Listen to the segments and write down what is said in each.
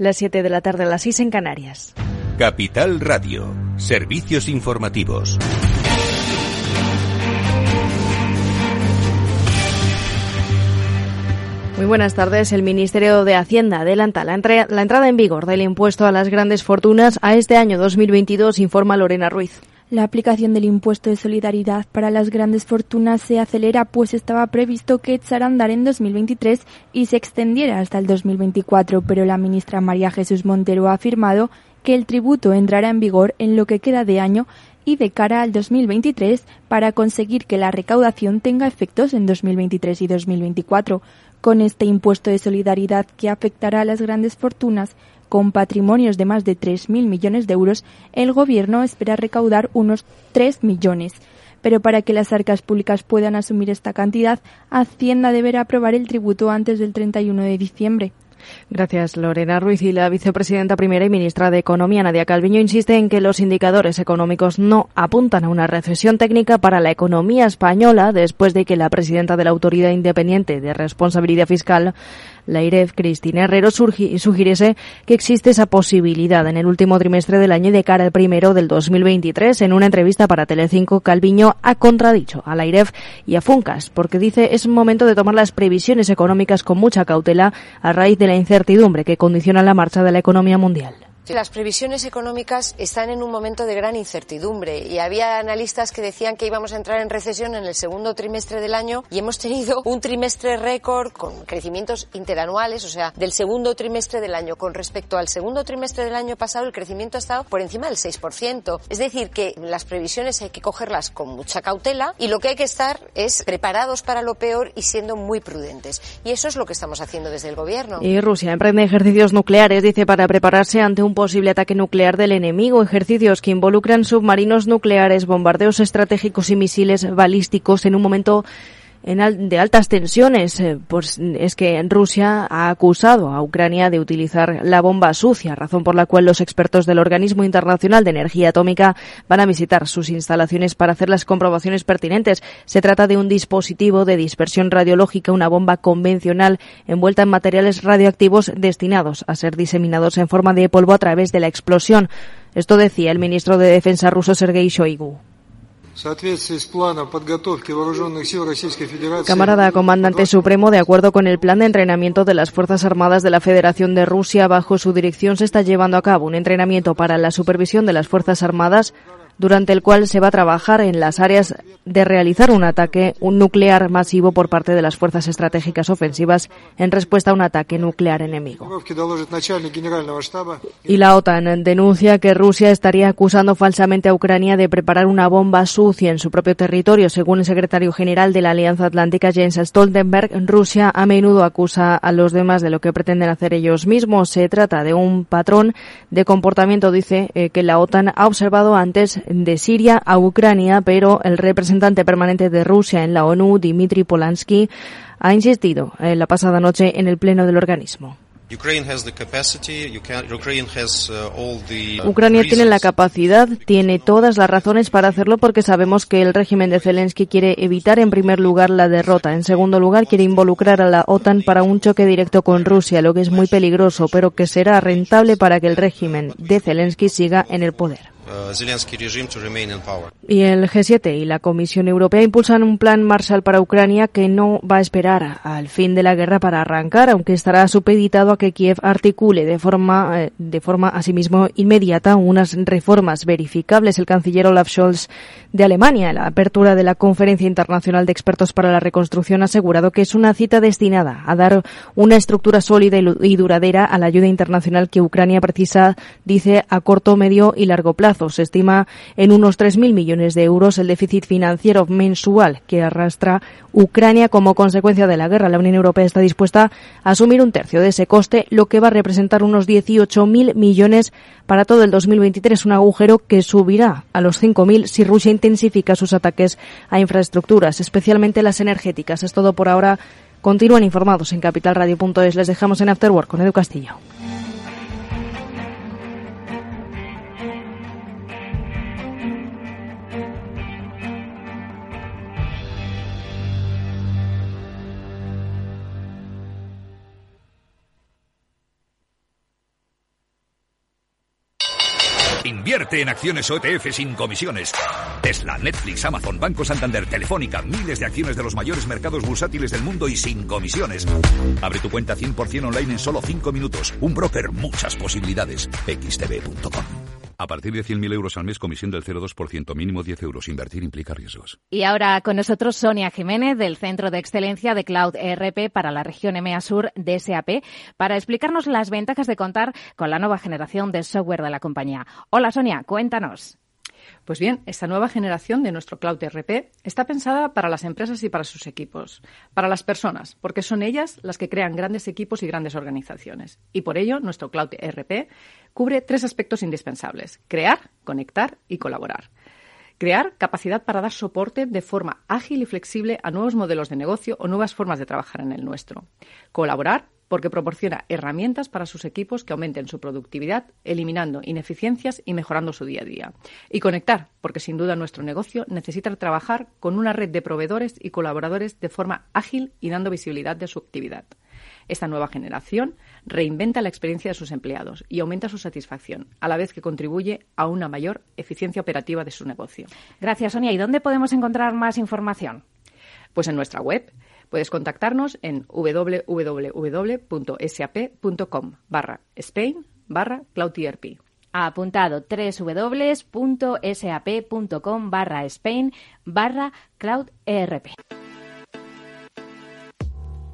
Las 7 de la tarde, a las 6 en Canarias. Capital Radio, servicios informativos. Muy buenas tardes. El Ministerio de Hacienda adelanta la, la, entrada en vigor del impuesto a las grandes fortunas a este año 2022, informa Lorena Ruiz. La aplicación del impuesto de solidaridad para las grandes fortunas se acelera, pues estaba previsto que echara a andar en 2023 y se extendiera hasta el 2024, pero la ministra María Jesús Montero ha afirmado que el tributo entrará en vigor en lo que queda de año y de cara al 2023 para conseguir que la recaudación tenga efectos en 2023 y 2024. Con este impuesto de solidaridad que afectará a las grandes fortunas con patrimonios de más de 3.000 millones de euros, el Gobierno espera recaudar unos 3 millones. Pero para que las arcas públicas puedan asumir esta cantidad, Hacienda deberá aprobar el tributo antes del 31 de diciembre. Gracias, Lorena Ruiz. Y la vicepresidenta primera y ministra de Economía, Nadia Calviño, insiste en que los indicadores económicos no apuntan a una recesión técnica para la economía española después de que la presidenta de la Autoridad Independiente de Responsabilidad Fiscal la IREF, Cristina Herrero, sugiriese que existe esa posibilidad en el último trimestre del año de cara al primero del 2023. En una entrevista para Telecinco, Calviño ha contradicho a la IREF y a Funcas, porque dice es momento de tomar las previsiones económicas con mucha cautela a raíz de la incertidumbre que condiciona la marcha de la economía mundial. Las previsiones económicas están en un momento de gran incertidumbre y había analistas que decían que íbamos a entrar en recesión en el segundo trimestre del año y hemos tenido un trimestre récord con crecimientos interanuales, o sea, del segundo trimestre del año con respecto al segundo trimestre del año pasado el crecimiento ha estado por encima del 6%. Es decir, que las previsiones hay que cogerlas con mucha cautela y lo que hay que estar es preparados para lo peor y siendo muy prudentes. Y eso es lo que estamos haciendo desde el gobierno. Y Rusia emprende ejercicios nucleares, dice, para prepararse ante un posible ataque nuclear del enemigo, ejercicios que involucran submarinos nucleares, bombardeos estratégicos y misiles balísticos. En un momento en de altas tensiones, eh, pues es que Rusia ha acusado a Ucrania de utilizar la bomba sucia, razón por la cual los expertos del Organismo Internacional de Energía Atómica van a visitar sus instalaciones para hacer las comprobaciones pertinentes. Se trata de un dispositivo de dispersión radiológica, una bomba convencional envuelta en materiales radioactivos destinados a ser diseminados en forma de polvo a través de la explosión. Esto decía el ministro de Defensa ruso Sergei Shoigu. Camarada Comandante Supremo, de acuerdo con el plan de entrenamiento de las Fuerzas Armadas de la Federación de Rusia, bajo su dirección se está llevando a cabo un entrenamiento para la supervisión de las Fuerzas Armadas durante el cual se va a trabajar en las áreas de realizar un ataque un nuclear masivo por parte de las fuerzas estratégicas ofensivas en respuesta a un ataque nuclear enemigo. Y la OTAN denuncia que Rusia estaría acusando falsamente a Ucrania de preparar una bomba sucia en su propio territorio. Según el secretario general de la Alianza Atlántica, Jens Stoltenberg, Rusia a menudo acusa a los demás de lo que pretenden hacer ellos mismos. Se trata de un patrón de comportamiento, dice, eh, que la OTAN ha observado antes de Siria a Ucrania, pero el representante permanente de Rusia en la ONU, Dmitry Polansky, ha insistido en la pasada noche en el pleno del organismo. Ucrania tiene la capacidad, tiene todas las razones para hacerlo porque sabemos que el régimen de Zelensky quiere evitar en primer lugar la derrota, en segundo lugar quiere involucrar a la OTAN para un choque directo con Rusia, lo que es muy peligroso, pero que será rentable para que el régimen de Zelensky siga en el poder. Uh, y el G7 y la Comisión Europea impulsan un plan Marshall para Ucrania que no va a esperar al fin de la guerra para arrancar, aunque estará supeditado a que Kiev articule de forma, eh, de forma asimismo inmediata unas reformas verificables. El canciller Olaf Scholz de Alemania, en la apertura de la Conferencia Internacional de Expertos para la Reconstrucción, ha asegurado que es una cita destinada a dar una estructura sólida y duradera a la ayuda internacional que Ucrania precisa, dice, a corto, medio y largo plazo. Se estima en unos 3.000 millones de euros el déficit financiero mensual que arrastra Ucrania como consecuencia de la guerra. La Unión Europea está dispuesta a asumir un tercio de ese coste, lo que va a representar unos 18.000 millones para todo el 2023, un agujero que subirá a los 5.000 si Rusia intensifica sus ataques a infraestructuras, especialmente las energéticas. Es todo por ahora. Continúan informados en capitalradio.es. Les dejamos en Afterwork con Edu Castillo. Invierte en acciones OETF sin comisiones. Tesla, Netflix, Amazon, Banco Santander, Telefónica, miles de acciones de los mayores mercados bursátiles del mundo y sin comisiones. Abre tu cuenta 100% online en solo 5 minutos. Un broker, muchas posibilidades. xtb.com. A partir de 100.000 euros al mes, comisión del 0,2%, mínimo 10 euros. Invertir implica riesgos. Y ahora con nosotros Sonia Jiménez, del Centro de Excelencia de Cloud ERP para la región EMEA Sur de SAP, para explicarnos las ventajas de contar con la nueva generación de software de la compañía. Hola Sonia, cuéntanos. Pues bien, esta nueva generación de nuestro Cloud ERP está pensada para las empresas y para sus equipos, para las personas, porque son ellas las que crean grandes equipos y grandes organizaciones. Y por ello, nuestro Cloud ERP cubre tres aspectos indispensables, crear, conectar y colaborar. Crear capacidad para dar soporte de forma ágil y flexible a nuevos modelos de negocio o nuevas formas de trabajar en el nuestro. Colaborar porque proporciona herramientas para sus equipos que aumenten su productividad, eliminando ineficiencias y mejorando su día a día. Y conectar, porque sin duda nuestro negocio necesita trabajar con una red de proveedores y colaboradores de forma ágil y dando visibilidad de su actividad. Esta nueva generación reinventa la experiencia de sus empleados y aumenta su satisfacción, a la vez que contribuye a una mayor eficiencia operativa de su negocio. Gracias, Sonia. ¿Y dónde podemos encontrar más información? Pues en nuestra web Puedes contactarnos en www.sap.com barra Spain barra CloudERP. Apuntado www.sap.com barra Spain barra CloudERP.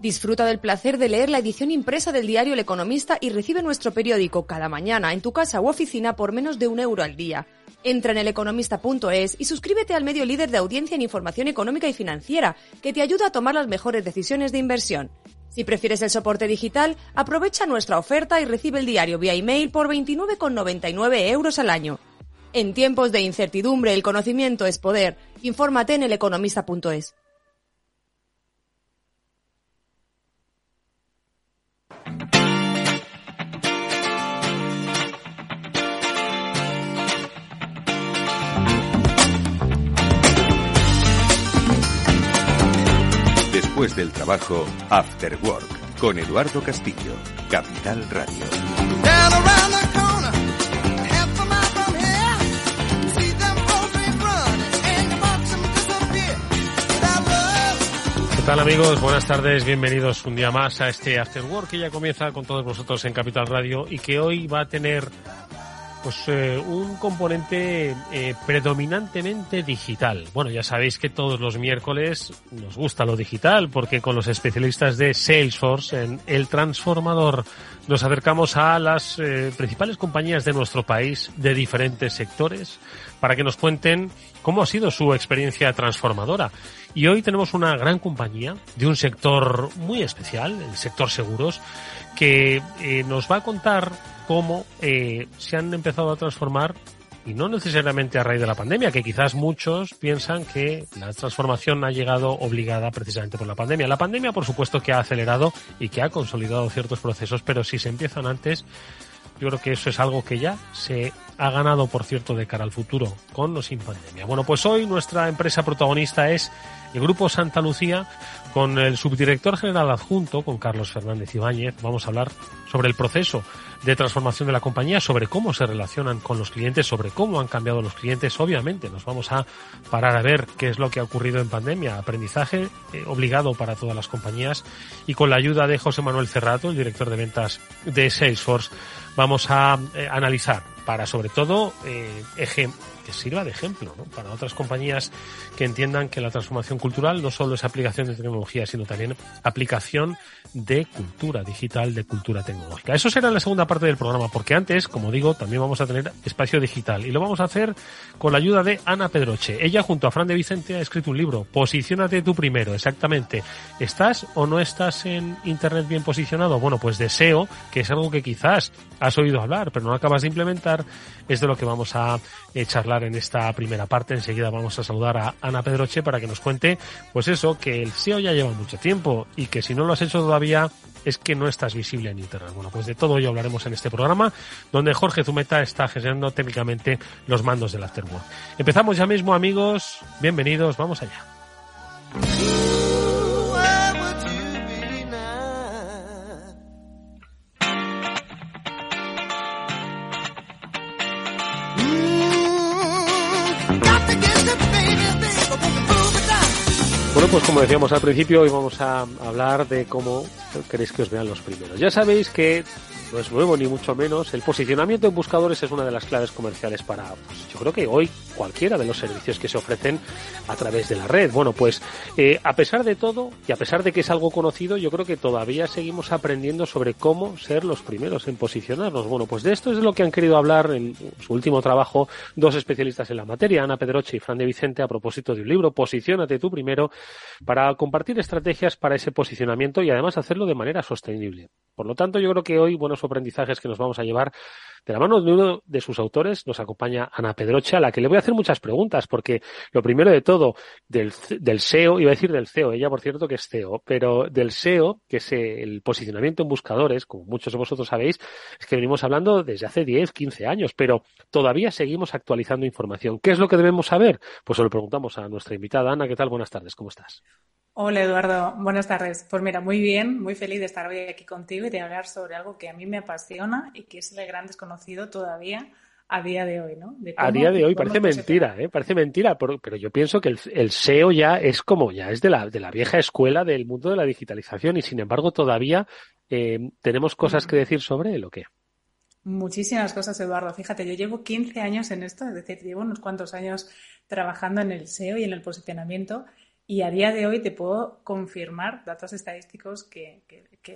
Disfruta del placer de leer la edición impresa del diario El Economista y recibe nuestro periódico cada mañana en tu casa u oficina por menos de un euro al día. Entra en eleconomista.es y suscríbete al medio líder de audiencia en información económica y financiera, que te ayuda a tomar las mejores decisiones de inversión. Si prefieres el soporte digital, aprovecha nuestra oferta y recibe el diario vía email por 29,99 euros al año. En tiempos de incertidumbre, el conocimiento es poder. Infórmate en eleconomista.es. Después del trabajo, After Work, con Eduardo Castillo, Capital Radio. ¿Qué tal amigos? Buenas tardes, bienvenidos un día más a este After Work que ya comienza con todos vosotros en Capital Radio y que hoy va a tener pues eh, un componente eh, predominantemente digital. Bueno, ya sabéis que todos los miércoles nos gusta lo digital porque con los especialistas de Salesforce en El Transformador nos acercamos a las eh, principales compañías de nuestro país de diferentes sectores para que nos cuenten cómo ha sido su experiencia transformadora. Y hoy tenemos una gran compañía de un sector muy especial, el sector seguros, que nos va a contar cómo eh, se han empezado a transformar y no necesariamente a raíz de la pandemia, que quizás muchos piensan que la transformación ha llegado obligada precisamente por la pandemia. La pandemia, por supuesto, que ha acelerado y que ha consolidado ciertos procesos, pero si se empiezan antes, yo creo que eso es algo que ya se ha ganado, por cierto, de cara al futuro, con o sin pandemia. Bueno, pues hoy nuestra empresa protagonista es el Grupo Santa Lucía, con el subdirector general adjunto, con Carlos Fernández Ibáñez. Vamos a hablar sobre el proceso de transformación de la compañía, sobre cómo se relacionan con los clientes, sobre cómo han cambiado los clientes. Obviamente nos vamos a parar a ver qué es lo que ha ocurrido en pandemia, aprendizaje eh, obligado para todas las compañías y con la ayuda de José Manuel Cerrato, el director de ventas de Salesforce, vamos a eh, analizar para sobre todo eh, que sirva de ejemplo ¿no? para otras compañías que entiendan que la transformación cultural no solo es aplicación de tecnología, sino también aplicación de cultura digital, de cultura tecnológica. Eso será la segunda parte del programa, porque antes, como digo, también vamos a tener espacio digital y lo vamos a hacer con la ayuda de Ana Pedroche. Ella, junto a Fran de Vicente, ha escrito un libro, Posiciónate tú primero, exactamente. ¿Estás o no estás en Internet bien posicionado? Bueno, pues deseo que es algo que quizás has oído hablar, pero no acabas de implementar, es de lo que vamos a eh, charlar en esta primera parte. Enseguida vamos a saludar a Ana Pedroche para que nos cuente, pues eso, que el SEO ya lleva mucho tiempo y que si no lo has hecho todavía es que no estás visible en Internet. Bueno, pues de todo ello hablaremos en este programa, donde Jorge Zumeta está gestionando técnicamente los mandos del Afterwork. Empezamos ya mismo, amigos. Bienvenidos, vamos allá. Bueno, pues como decíamos al principio, hoy vamos a hablar de cómo queréis que os vean los primeros. Ya sabéis que no es nuevo ni mucho menos. El posicionamiento en buscadores es una de las claves comerciales para, pues, yo creo que hoy cualquiera de los servicios que se ofrecen a través de la red. Bueno, pues eh, a pesar de todo y a pesar de que es algo conocido, yo creo que todavía seguimos aprendiendo sobre cómo ser los primeros en posicionarnos. Bueno, pues de esto es de lo que han querido hablar en su último trabajo dos especialistas en la materia, Ana Pedroche y Fran de Vicente, a propósito de un libro, Posiciónate tú primero, para compartir estrategias para ese posicionamiento y además hacerlo de manera sostenible. Por lo tanto, yo creo que hoy buenos aprendizajes que nos vamos a llevar de la mano de uno de sus autores nos acompaña Ana Pedroche, a la que le voy a hacer muchas preguntas, porque lo primero de todo, del, SEO, iba a decir del CEO, ella por cierto que es CEO, pero del SEO, que es el posicionamiento en buscadores, como muchos de vosotros sabéis, es que venimos hablando desde hace 10, 15 años, pero todavía seguimos actualizando información. ¿Qué es lo que debemos saber? Pues se lo preguntamos a nuestra invitada. Ana, ¿qué tal? Buenas tardes, ¿cómo estás? Hola Eduardo, buenas tardes. Pues mira, muy bien, muy feliz de estar hoy aquí contigo y de hablar sobre algo que a mí me apasiona y que es el gran desconocido todavía a día de hoy, ¿no? a día de hoy parece mentira, ¿eh? Parece mentira, pero yo pienso que el, SEO ya es como, ya es de la, de la vieja escuela del mundo de la digitalización y sin embargo todavía eh, tenemos cosas que decir sobre él o qué. Muchísimas cosas, Eduardo. Fíjate, yo llevo 15 años en esto, es decir, llevo unos cuantos años trabajando en el SEO y en el posicionamiento y a día de hoy te puedo confirmar, datos estadísticos que,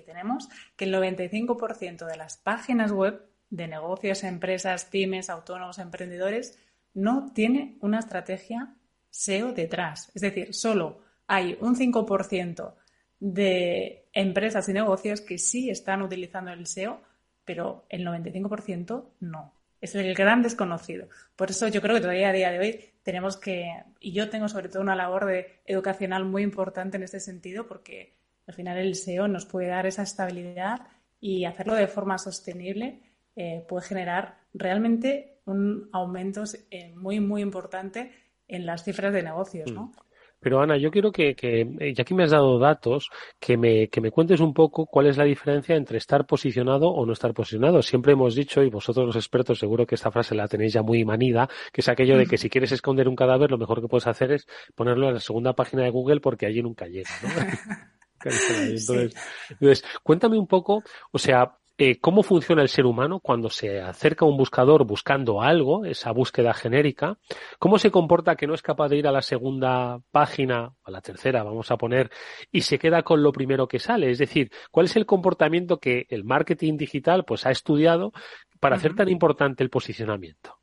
tenemos, que el 95% de las páginas web de negocios, empresas, pymes, autónomos, emprendedores, no tiene una estrategia SEO detrás. Es decir, solo hay un 5% de empresas y negocios que sí están utilizando el SEO, pero el 95% no. Es el gran desconocido. Por eso yo creo que todavía a día de hoy tenemos que, y yo tengo sobre todo una labor de educacional muy importante en este sentido, porque al final el SEO nos puede dar esa estabilidad y hacerlo de forma sostenible eh, puede generar realmente un aumento eh, muy, muy importante en las cifras de negocios, ¿no? Mm. Pero Ana, yo quiero que, que, eh, ya que me has dado datos, que me, que me cuentes un poco cuál es la diferencia entre estar posicionado o no estar posicionado. Siempre hemos dicho, y vosotros los expertos seguro que esta frase la tenéis ya muy manida, que es aquello de que si quieres esconder un cadáver, lo mejor que puedes hacer es ponerlo en la segunda página de Google porque allí nunca llega. ¿no? entonces, entonces, cuéntame un poco, o sea, eh, cómo funciona el ser humano cuando se acerca a un buscador buscando algo, esa búsqueda genérica, cómo se comporta que no es capaz de ir a la segunda página, a la tercera, vamos a poner, y se queda con lo primero que sale. Es decir, cuál es el comportamiento que el marketing digital pues ha estudiado para hacer tan importante el posicionamiento.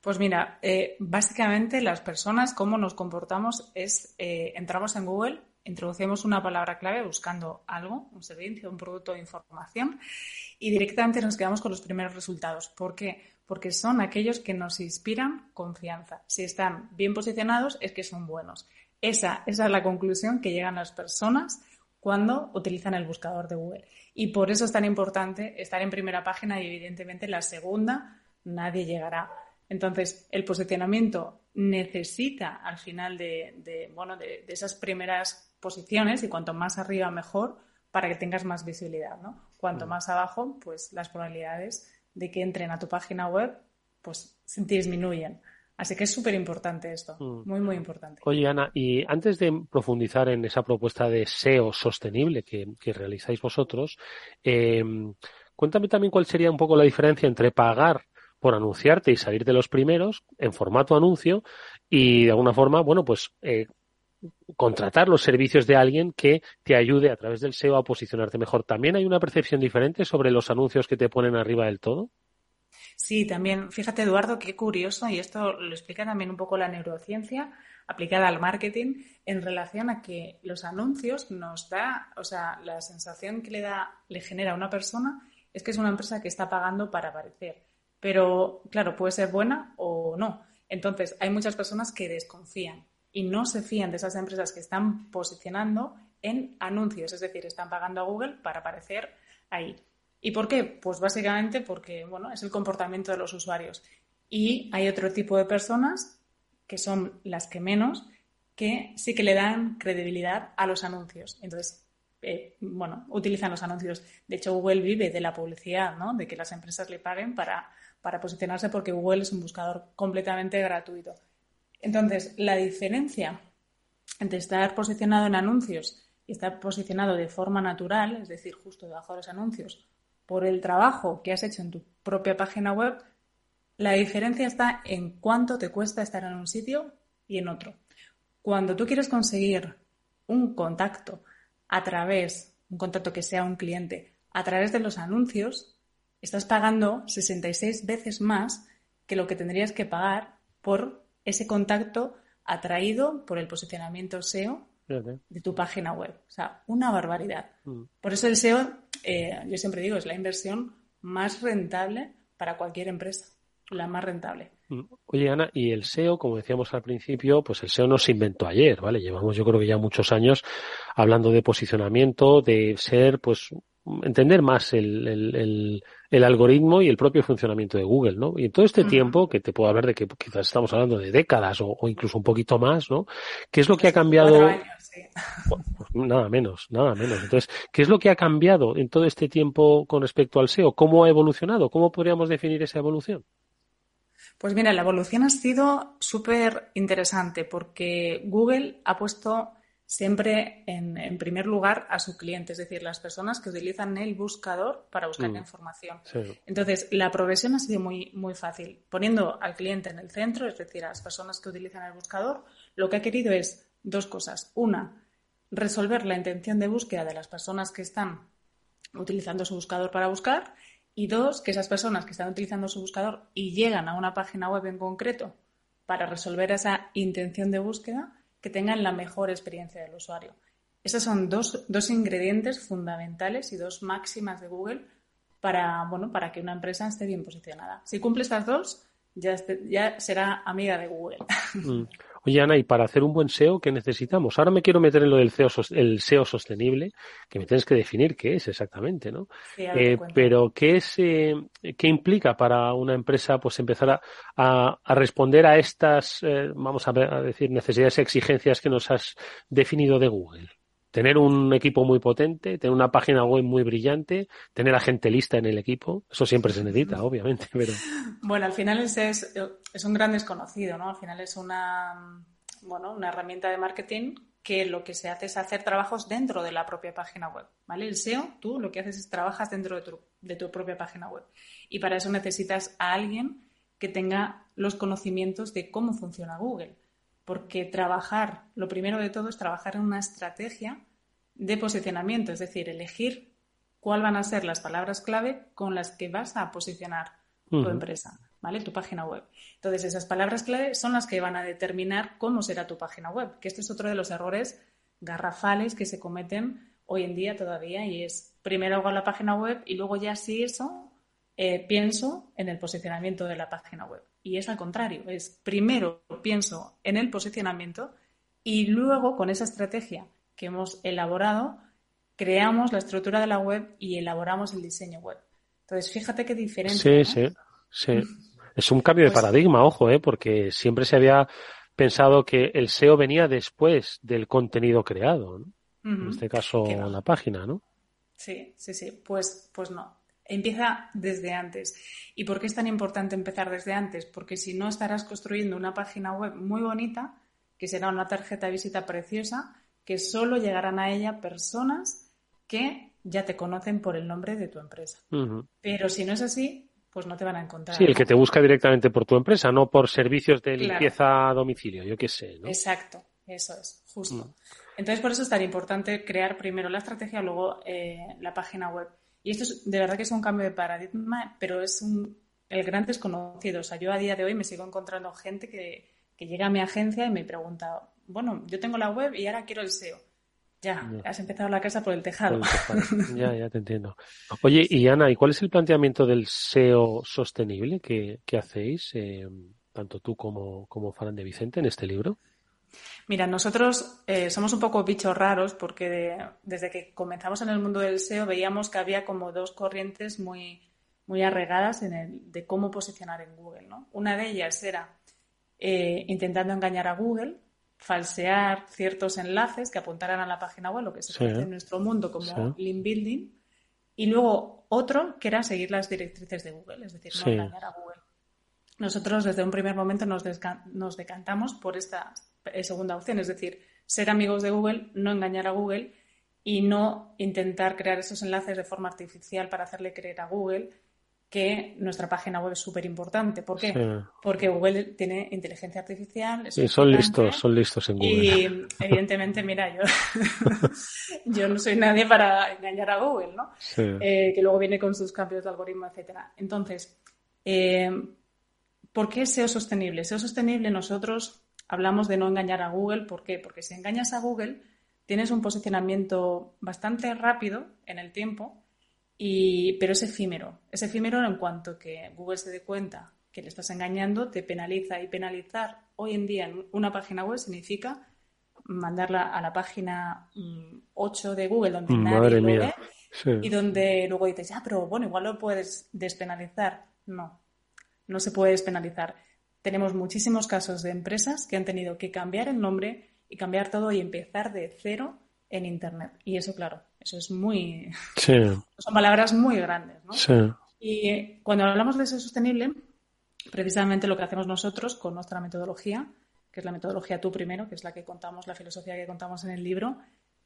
Pues mira, eh, básicamente las personas, cómo nos comportamos es, eh, entramos en Google, introducimos una palabra clave buscando algo, un servicio, un producto, información, y directamente nos quedamos con los primeros resultados. ¿Por qué? Porque son aquellos que nos inspiran confianza. Si están bien posicionados, es que son buenos. Esa, esa es la conclusión que llegan las personas cuando utilizan el buscador de Google. Y por eso es tan importante estar en primera página y evidentemente en la segunda nadie llegará. Entonces, el posicionamiento necesita al final de, bueno, de, esas primeras posiciones y cuanto más arriba mejor para que tengas más visibilidad, ¿no? Cuanto mm. más abajo, pues las probabilidades de que entren a tu página web, pues se disminuyen. Así que es súper importante esto, mm. muy, muy importante. Oye, Ana, y antes de profundizar en esa propuesta de SEO sostenible que, realizáis vosotros, eh, cuéntame también cuál sería un poco la diferencia entre pagar por anunciarte y salir de los primeros en formato anuncio y de alguna forma, bueno, pues eh, contratar los servicios de alguien que te ayude a través del SEO a posicionarte mejor. ¿También hay una percepción diferente sobre los anuncios que te ponen arriba del todo? Sí, también. Fíjate, Eduardo, qué curioso, y esto lo explica también un poco la neurociencia aplicada al marketing en relación a que los anuncios nos da, o sea, la sensación que le da, le genera a una persona es que es una empresa que está pagando para aparecer. Pero, claro, puede ser buena o no. Entonces, hay muchas personas que desconfían y no se fían de esas empresas que están posicionando en anuncios, es decir, están pagando a Google para aparecer ahí. ¿Y por qué? Pues básicamente porque, bueno, es el comportamiento de los usuarios. Y hay otro tipo de personas, que son las que menos, que sí que le dan credibilidad a los anuncios. Entonces, eh, bueno, utilizan los anuncios. De hecho, Google vive de la publicidad, ¿no? De que las empresas le paguen para, para posicionarse porque Google es un buscador completamente gratuito. Entonces, la diferencia entre estar posicionado en anuncios y estar posicionado de forma natural, es decir, justo debajo de los anuncios, por el trabajo que has hecho en tu propia página web, la diferencia está en cuánto te cuesta estar en un sitio y en otro. Cuando tú quieres conseguir un contacto a través, un contacto que sea un cliente, a través de los anuncios, estás pagando 66 veces más que lo que tendrías que pagar por ese contacto atraído por el posicionamiento SEO de tu página web. O sea, una barbaridad. Mm. Por eso el SEO, eh, yo siempre digo, es la inversión más rentable para cualquier empresa, la más rentable. Oye, Ana, y el SEO, como decíamos al principio, pues el SEO no se inventó ayer, ¿vale? Llevamos yo creo que ya muchos años hablando de posicionamiento, de ser, pues, entender más el, el, el, algoritmo y el propio funcionamiento de Google, ¿no? Y en todo este tiempo, que te puedo hablar de que quizás estamos hablando de décadas o, incluso un poquito más, ¿no? ¿Qué es lo que ha cambiado? Pues nada menos, nada menos. Entonces, ¿qué es lo que ha cambiado en todo este tiempo con respecto al SEO? ¿Cómo ha evolucionado? ¿Cómo podríamos definir esa evolución? Pues mira, la evolución ha sido súper interesante porque Google ha puesto siempre en, primer lugar a su cliente, es decir, las personas que utilizan el buscador para buscar la mm. información. Entonces, la progresión ha sido muy, muy fácil. Poniendo al cliente en el centro, es decir, a las personas que utilizan el buscador, lo que ha querido es dos cosas. Una, resolver la intención de búsqueda de las personas que están utilizando su buscador para buscar y dos, que esas personas que están utilizando su buscador y llegan a una página web en concreto para resolver esa intención de búsqueda, que tengan la mejor experiencia del usuario. Esos son dos, dos ingredientes fundamentales y dos máximas de Google para, bueno, para que una empresa esté bien posicionada. Si cumple estas dos, ya, ya será amiga de Google. Mm. Oye, Ana, y para hacer un buen SEO, ¿qué necesitamos? Ahora me quiero meter en lo del SEO, el SEO sostenible, que me tienes que definir qué es exactamente, ¿no? Eh, pero ¿qué es, eh, qué implica para una empresa, pues empezar a, a, responder a estas, eh, vamos a, a decir, necesidades y exigencias que nos has definido de Google? Tener un equipo muy potente, tener una página web muy brillante, tener a gente lista en el equipo, eso siempre se necesita, obviamente, pero... Bueno, al final es, es, un gran desconocido, ¿no? Al final es una, bueno, una herramienta de marketing que lo que se hace es hacer trabajos dentro de la propia página web, ¿vale? El SEO, tú lo que haces es trabajas dentro de tu, de tu propia página web y para eso necesitas a alguien que tenga los conocimientos de cómo funciona Google porque trabajar, lo primero de todo es trabajar en una estrategia de posicionamiento, es decir, elegir cuál van a ser las palabras clave con las que vas a posicionar tu empresa, ¿vale? Tu página web. Entonces, esas palabras clave son las que van a determinar cómo será tu página web, que este es otro de los errores garrafales que se cometen hoy en día todavía y es primero hago la página web y luego ya sí eso eh, pienso en el posicionamiento de la página web. Y es al contrario, es primero pienso en el posicionamiento y luego con esa estrategia que hemos elaborado, creamos la estructura de la web y elaboramos el diseño web. Entonces, fíjate qué diferencia. Sí, sí, sí. Es un cambio de pues paradigma, ojo, ¿eh? porque siempre se había pensado que el SEO venía después del contenido creado, ¿no? En este caso, la página, ¿no? Sí, sí, sí. Pues, pues no. Empieza desde antes. ¿Y por qué es tan importante empezar desde antes? Porque si no estarás construyendo una página web muy bonita, que será una tarjeta de visita preciosa, que solo llegarán a ella personas que ya te conocen por el nombre de tu empresa. Pero si no es así, pues no te van a encontrar. Sí, el que te busca directamente por tu empresa, no por servicios de limpieza a domicilio, yo qué sé. Exacto, eso es, justo. Mm. Entonces, por eso es tan importante crear primero la estrategia, luego eh, la página web. Y esto es, de verdad que es un cambio de paradigma, pero es un, el gran desconocido. O sea, yo a día de hoy me sigo encontrando gente que, que llega a mi agencia y me pregunta, bueno, yo tengo la web y ahora quiero el SEO. Ya, has empezado la casa por el tejado. ya, ya te entiendo. Oye, y Ana, ¿y cuál es el planteamiento del SEO sostenible que, que hacéis, eh, tanto tú como, como Fran de Vicente, en este libro? Mira, nosotros eh, somos un poco bichos raros porque desde que comenzamos en el mundo del SEO veíamos que había como dos corrientes muy, muy arregadas en el, de cómo posicionar en Google. ¿no? Una de ellas era eh, intentando engañar a Google falsear ciertos enlaces que apuntaran a la página web, lo que se conoce en nuestro mundo como link building, y luego otro que era seguir las directrices de Google, es decir, no engañar a Google. Nosotros desde un primer momento nos, nos decantamos por esta eh, segunda opción, es decir, ser amigos de Google, no engañar a Google y no intentar crear esos enlaces de forma artificial para hacerle creer a Google que nuestra página web es súper importante. ¿Por qué? Porque Google tiene inteligencia artificial. y son listos, son listos en Google. Y evidentemente, mira, yo, yo no soy nadie para engañar a Google, ¿no? Eh, que luego viene con sus cambios de algoritmo, etcétera. Entonces, eh, ¿por qué SEO sostenible? SEO sostenible nosotros hablamos de no engañar a Google. ¿Por qué? Porque si engañas a Google, tienes un posicionamiento bastante rápido en el tiempo y, pero es efímero. Es efímero en cuanto que Google se dé cuenta que le estás engañando, te penaliza. Y penalizar hoy en día en una página web significa mandarla a la página 8 mm, de Google donde mm, nadie lo ve y donde luego dices, ya, pero bueno, igual lo puedes despenalizar. No, no se puede despenalizar. Tenemos muchísimos casos de empresas que han tenido que cambiar el nombre y cambiar todo y empezar de cero en Internet. Y eso, claro, eso es muy... Son palabras muy grandes, ¿no? Sí. Y cuando hablamos de ser sostenible, precisamente lo que hacemos nosotros con nuestra metodología, que es la metodología tú primero, que es la que contamos, la filosofía que contamos en el libro,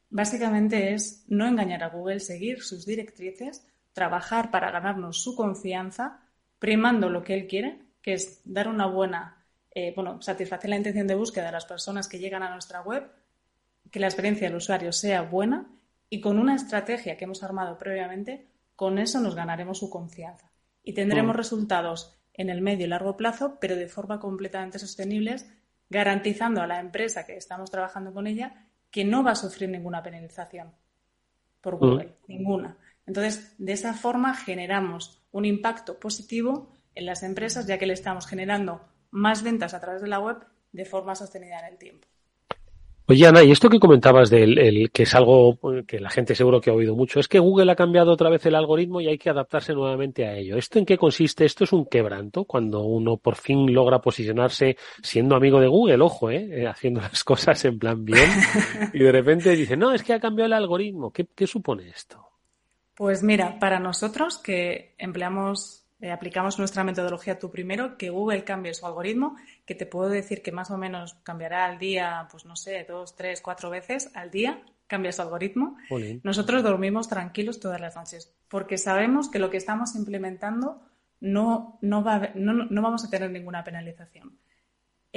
básicamente es no engañar a Google, seguir sus directrices, trabajar para ganarnos su confianza, primando lo que él quiere, que es dar una buena, eh, bueno, satisfacer la intención de búsqueda de las personas que llegan a nuestra web, que la experiencia del usuario sea buena y con una estrategia que hemos armado previamente, con eso nos ganaremos su confianza. Y tendremos mm. resultados en el medio y largo plazo, pero de forma completamente sostenibles, garantizando a la empresa que estamos trabajando con ella que no va a sufrir ninguna penalización por mm. Google, ninguna. Entonces, de esa forma generamos un impacto positivo en las empresas, ya que le estamos generando más ventas a través de la web de forma sostenida en el tiempo. Oye, Ana, y esto que comentabas del el, que es algo que la gente seguro que ha oído mucho, es que Google ha cambiado otra vez el algoritmo y hay que adaptarse nuevamente a ello. ¿Esto en qué consiste? Esto es un quebranto cuando uno por fin logra posicionarse siendo amigo de Google, ojo, ¿eh? eh haciendo las cosas en plan bien, y de repente dice, no, es que ha cambiado el algoritmo. ¿Qué, qué supone esto? Pues mira, para nosotros que empleamos eh, aplicamos nuestra metodología tú primero, que Google cambie su algoritmo, que te puedo decir que más o menos cambiará al día, pues no sé, dos, tres, cuatro veces al día, cambia su algoritmo. Nosotros dormimos tranquilos todas las noches, porque sabemos que lo que estamos implementando no, no, va no, vamos a tener ninguna penalización.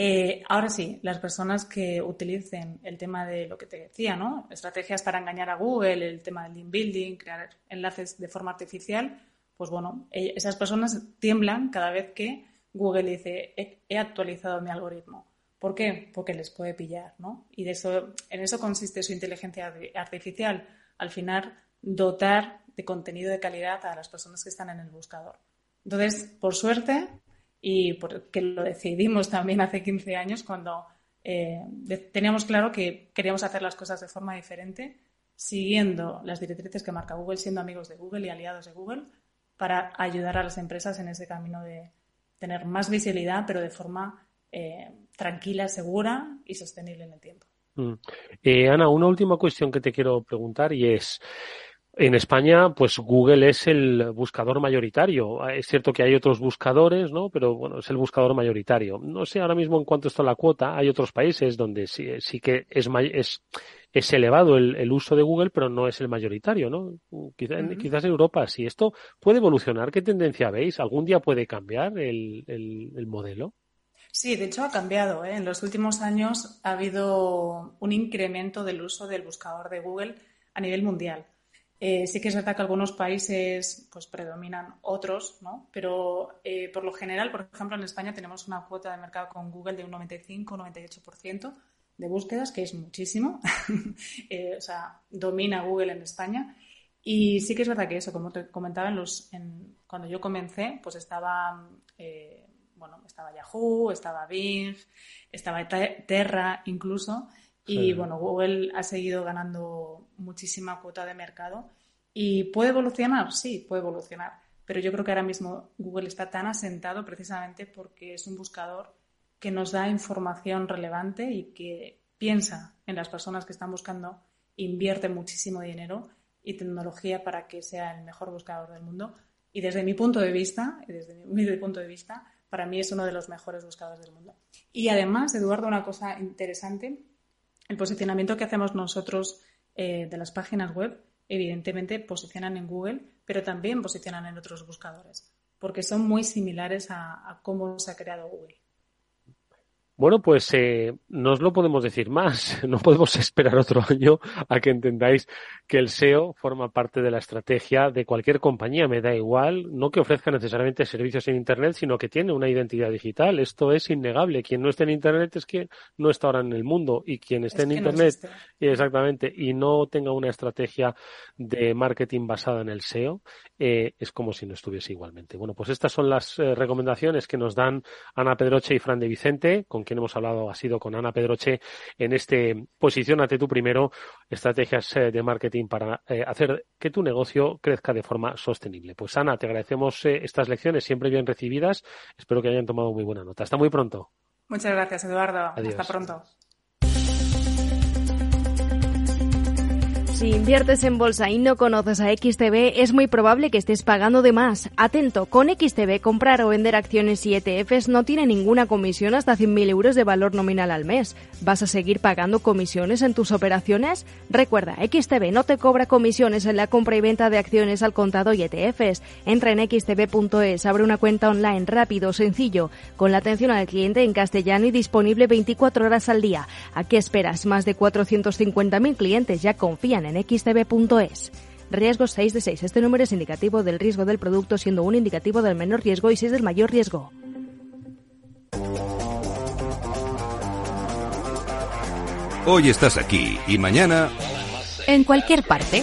Eh, ahora sí, las personas que utilicen el tema de lo que te decía, ¿no? Estrategias para engañar a Google, el tema del link building, crear enlaces de forma artificial, pues bueno, e, esas personas tiemblan cada vez que Google dice he, actualizado mi algoritmo. ¿Por qué? Porque les puede pillar, ¿no? Y de eso, en eso consiste su inteligencia artificial. Al final, dotar de contenido de calidad a las personas que están en el buscador. Entonces, por suerte, y porque lo decidimos también hace 15 años, cuando eh, teníamos claro que queríamos hacer las cosas de forma diferente, siguiendo las directrices que marca Google, siendo amigos de Google y aliados de Google, para ayudar a las empresas en ese camino de tener más visibilidad, pero de forma eh, tranquila, segura y sostenible en el tiempo. Mm. Eh, Ana, una última cuestión que te quiero preguntar y es, en España, pues Google es el buscador mayoritario. Es cierto que hay otros buscadores, ¿no? Pero bueno, es el buscador mayoritario. No sé ahora mismo en cuánto está la cuota. Hay otros países donde sí, sí que es, es, es elevado el, uso de Google, pero no es el mayoritario, ¿no? Quizás en Europa sí. ¿Esto puede evolucionar? ¿Qué tendencia veis? ¿Algún día puede cambiar el, el, modelo? Sí, de hecho ha cambiado. ¿eh? En los últimos años ha habido un incremento del uso del buscador de Google a nivel mundial. Eh, sí que es verdad que algunos países pues predominan otros, ¿no? Pero eh, por lo general, por ejemplo, en España tenemos una cuota de mercado con Google de un 95-98%, de búsquedas, que es muchísimo. Eh, o sea, domina Google en España. Y sí que es verdad que eso, como te comentaba, en los, cuando yo comencé, pues estaba, bueno, estaba Yahoo, estaba Bing, estaba Terra incluso. Y bueno, Google ha seguido ganando muchísima cuota de mercado. ¿Y puede evolucionar? Sí, puede evolucionar. Pero yo creo que ahora mismo Google está tan asentado precisamente porque es un buscador que nos da información relevante y que piensa en las personas que están buscando, invierte muchísimo dinero y tecnología para que sea el mejor buscador del mundo. Y desde mi punto de vista, desde mi punto de vista, para mí es uno de los mejores buscadores del mundo. Y además, Eduardo, una cosa interesante, el posicionamiento que hacemos nosotros eh, de las páginas web, evidentemente posicionan en Google, pero también posicionan en otros buscadores, porque son muy similares a cómo se ha creado Google. Bueno, pues eh, no os lo podemos decir más. No podemos esperar otro año a que entendáis que el SEO forma parte de la estrategia de cualquier compañía. Me da igual, no que ofrezca necesariamente servicios en Internet, sino que tiene una identidad digital. Esto es innegable. Quien no esté en Internet es que no está ahora en el mundo. Y quien esté en Internet, exactamente, y no tenga una estrategia de marketing basada en el SEO, eh, es como si no estuviese igualmente. Bueno, pues estas son las eh, recomendaciones que nos dan Ana Pedroche y Fran de Vicente, con quien hemos hablado ha sido con Ana Pedroche en este Posicionate tú primero, estrategias eh, de marketing para eh, hacer que tu negocio crezca de forma sostenible. Pues Ana, te agradecemos eh, estas lecciones siempre bien recibidas. Espero que hayan tomado muy buena nota. Hasta muy pronto. Muchas gracias, Eduardo. Hasta pronto. Si inviertes en bolsa y no conoces a XTB, es muy probable que estés pagando de más. Atento, con XTB comprar o vender acciones y ETFs no tiene ninguna comisión hasta 100.000 euros de valor nominal al mes. ¿Vas a seguir pagando comisiones en tus operaciones? Recuerda, XTB no te cobra comisiones en la compra y venta de acciones al contado y ETFs. Entra en xtb.es, abre una cuenta online rápido, sencillo, con la atención al cliente en castellano y disponible 24 horas al día. ¿A qué esperas? Más de 450.000 clientes ya confían en xtb.es. Riesgo 6 de 6. Este número es indicativo del riesgo del producto, siendo un indicativo del menor riesgo y 6 del mayor riesgo. Hoy estás aquí y mañana... En cualquier parte.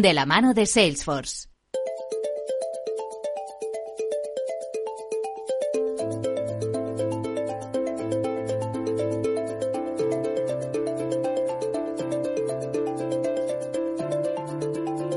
de la mano de Salesforce.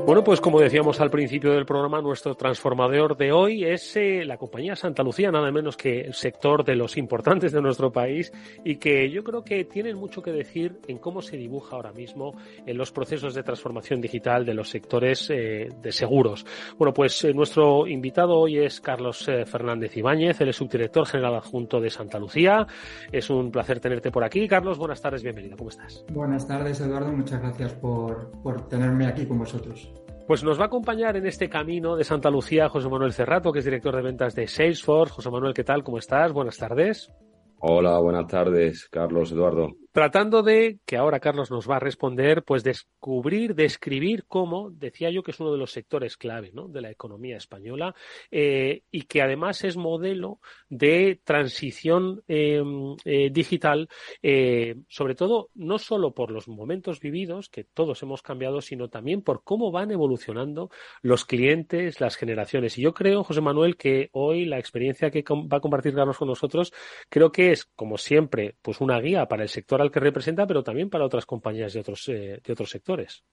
Bueno, pues como decíamos al principio del programa, nuestro transformador de hoy es eh, la compañía Santa Lucía, nada menos que el sector de los importantes de nuestro país y que yo creo que tienen mucho que decir en cómo se dibuja ahora mismo en los procesos de transformación digital de los sectores eh, de seguros. Bueno, pues eh, nuestro invitado hoy es Carlos Fernández Ibáñez, él es subdirector general adjunto de Santa Lucía. Es un placer tenerte por aquí. Carlos, buenas tardes, bienvenido, ¿cómo estás? Buenas tardes, Eduardo, muchas gracias por, por tenerme aquí con vosotros. Pues nos va a acompañar en este camino de Santa Lucía José Manuel Cerrato, que es director de ventas de Salesforce. José Manuel, ¿qué tal? ¿Cómo estás? Buenas tardes. Hola, buenas tardes, Carlos Eduardo tratando de, que ahora Carlos nos va a responder, pues descubrir, describir cómo, decía yo que es uno de los sectores clave de la economía española eh, y que además es modelo de transición em, eh, digital, eh, sobre todo no solo por los momentos vividos, que todos hemos cambiado, sino también por cómo van evolucionando los clientes, las generaciones. Y yo creo, José Manuel, que hoy la experiencia que va a compartir Carlos con nosotros, creo que es, como siempre, pues una guía para el sector que representa, pero también para otras compañías de otros, eh, de otros sectores.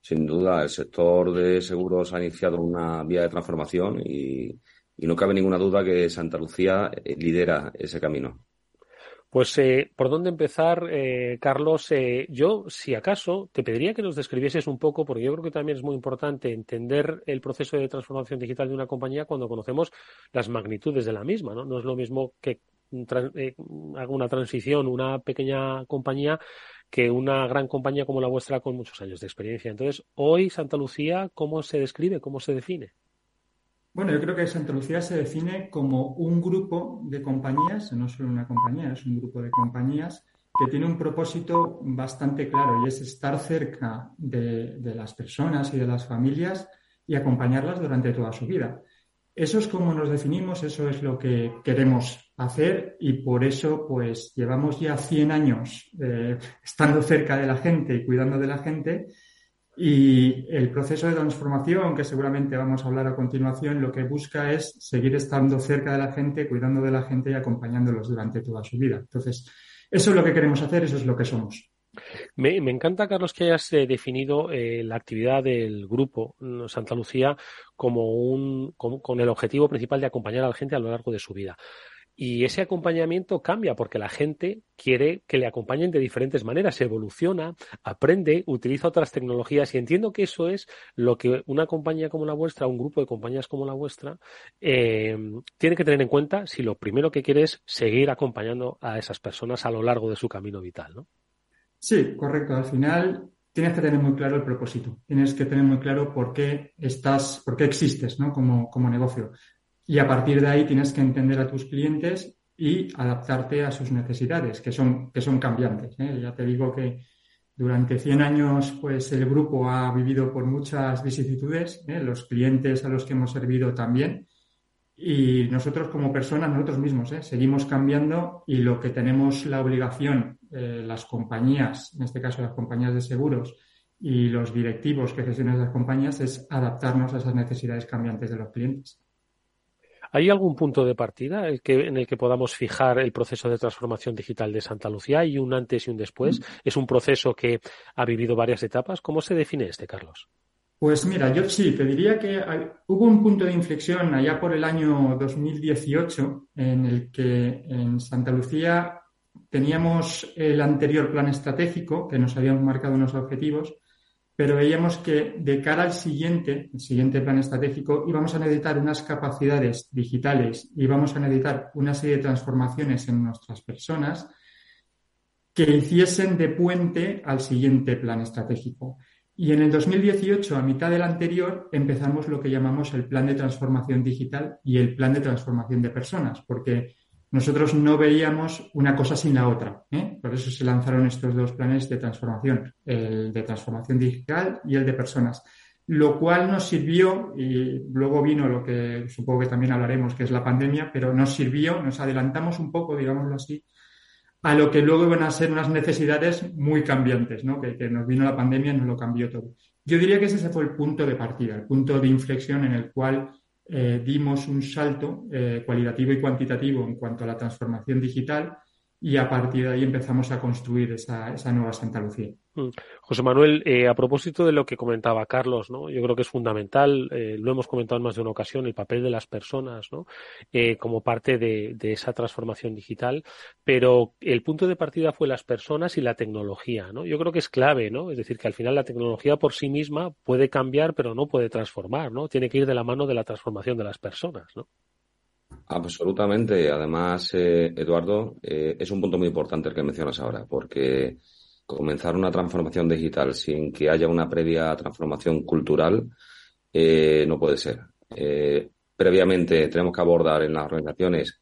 Sin duda, el sector de seguros ha iniciado una vía de transformación y, no cabe ninguna duda que Santa Lucía eh, lidera ese camino. Pues, eh, ¿por dónde empezar, Carlos? yo, si acaso, te pediría que nos describieses un poco, porque yo creo que también es muy importante entender el proceso de transformación digital de una compañía cuando conocemos las magnitudes de la misma, ¿no? No es lo mismo que eh, una transición, una pequeña compañía que una gran compañía como la vuestra con muchos años de experiencia. Entonces, hoy Santa Lucía, ¿cómo se describe? ¿Cómo se define? Bueno, yo creo que Santa Lucía se define como un grupo de compañías, no solo una compañía, es un grupo de compañías que tiene un propósito bastante claro y es estar cerca de las personas y de las familias y acompañarlas durante toda su vida. Eso es como nos definimos, eso es lo que queremos hacer y por eso pues llevamos ya 100 años eh, estando cerca de la gente y cuidando de la gente y el proceso de transformación que seguramente vamos a hablar a continuación lo que busca es seguir estando cerca de la gente, cuidando de la gente y acompañándolos durante toda su vida. Entonces, eso es lo que queremos hacer, eso es lo que somos. Me, encanta, Carlos, que hayas eh, definido eh, la actividad del grupo mm, Santa Lucía como un, con, el objetivo principal de acompañar a la gente a lo largo de su vida. Y ese acompañamiento cambia porque la gente quiere que le acompañen de diferentes maneras, evoluciona, aprende, utiliza otras tecnologías y entiendo que eso es lo que una compañía como la vuestra, un grupo de compañías como la vuestra, eh, tiene que tener en cuenta si lo primero que quiere es seguir acompañando a esas personas a lo largo de su camino vital, ¿no? Sí, correcto. Al final tienes que tener muy claro el propósito. Tienes que tener muy claro por qué estás, por qué existes, ¿no? Como, como negocio. Y a partir de ahí tienes que entender a tus clientes y adaptarte a sus necesidades, que son, que son cambiantes. ¿eh? Ya te digo que durante 100 años, pues el grupo ha vivido por muchas vicisitudes, ¿eh? los clientes a los que hemos servido también. Y nosotros como personas, nosotros mismos, ¿eh? seguimos cambiando y lo que tenemos la obligación, eh, las compañías, en este caso las compañías de seguros y los directivos que gestionan esas compañías, es adaptarnos a esas necesidades cambiantes de los clientes. ¿Hay algún punto de partida en el que podamos fijar el proceso de transformación digital de Santa Lucía? ¿Hay un antes y un después? Mm. ¿Es un proceso que ha vivido varias etapas? ¿Cómo se define este, Carlos? Pues mira, yo sí, te diría que hubo un punto de inflexión allá por el año 2018 en el que en Santa Lucía teníamos el anterior plan estratégico, que nos habíamos marcado unos objetivos, pero veíamos que de cara al siguiente, el siguiente plan estratégico, íbamos a necesitar unas capacidades digitales, íbamos a necesitar una serie de transformaciones en nuestras personas que hiciesen de puente al siguiente plan estratégico. Y en el 2018, a mitad del anterior, empezamos lo que llamamos el plan de transformación digital y el plan de transformación de personas, porque nosotros no veíamos una cosa sin la otra. ¿eh? Por eso se lanzaron estos dos planes de transformación, el de transformación digital y el de personas. Lo cual nos sirvió, y luego vino lo que supongo que también hablaremos, que es la pandemia, pero nos sirvió, nos adelantamos un poco, digámoslo así, a lo que luego iban a ser unas necesidades muy cambiantes, ¿no? que, nos vino la pandemia y nos lo cambió todo. Yo diría que ese fue el punto de partida, el punto de inflexión en el cual eh, dimos un salto eh, cualitativo y cuantitativo en cuanto a la transformación digital y a partir de ahí empezamos a construir esa, nueva Santa Lucía. Mm. José Manuel, eh, a propósito de lo que comentaba Carlos, ¿no? yo creo que es fundamental, eh, lo hemos comentado en más de una ocasión, el papel de las personas ¿no? Eh, como parte de, esa transformación digital, pero el punto de partida fue las personas y la tecnología. ¿no? Yo creo que es clave, ¿no? es decir, que al final la tecnología por sí misma puede cambiar, pero no puede transformar, ¿no? tiene que ir de la mano de la transformación de las personas. ¿no? Absolutamente. Además, Eduardo, es un punto muy importante el que mencionas ahora, porque comenzar una transformación digital sin que haya una previa transformación cultural eh, no puede ser. Eh, previamente tenemos que abordar en las organizaciones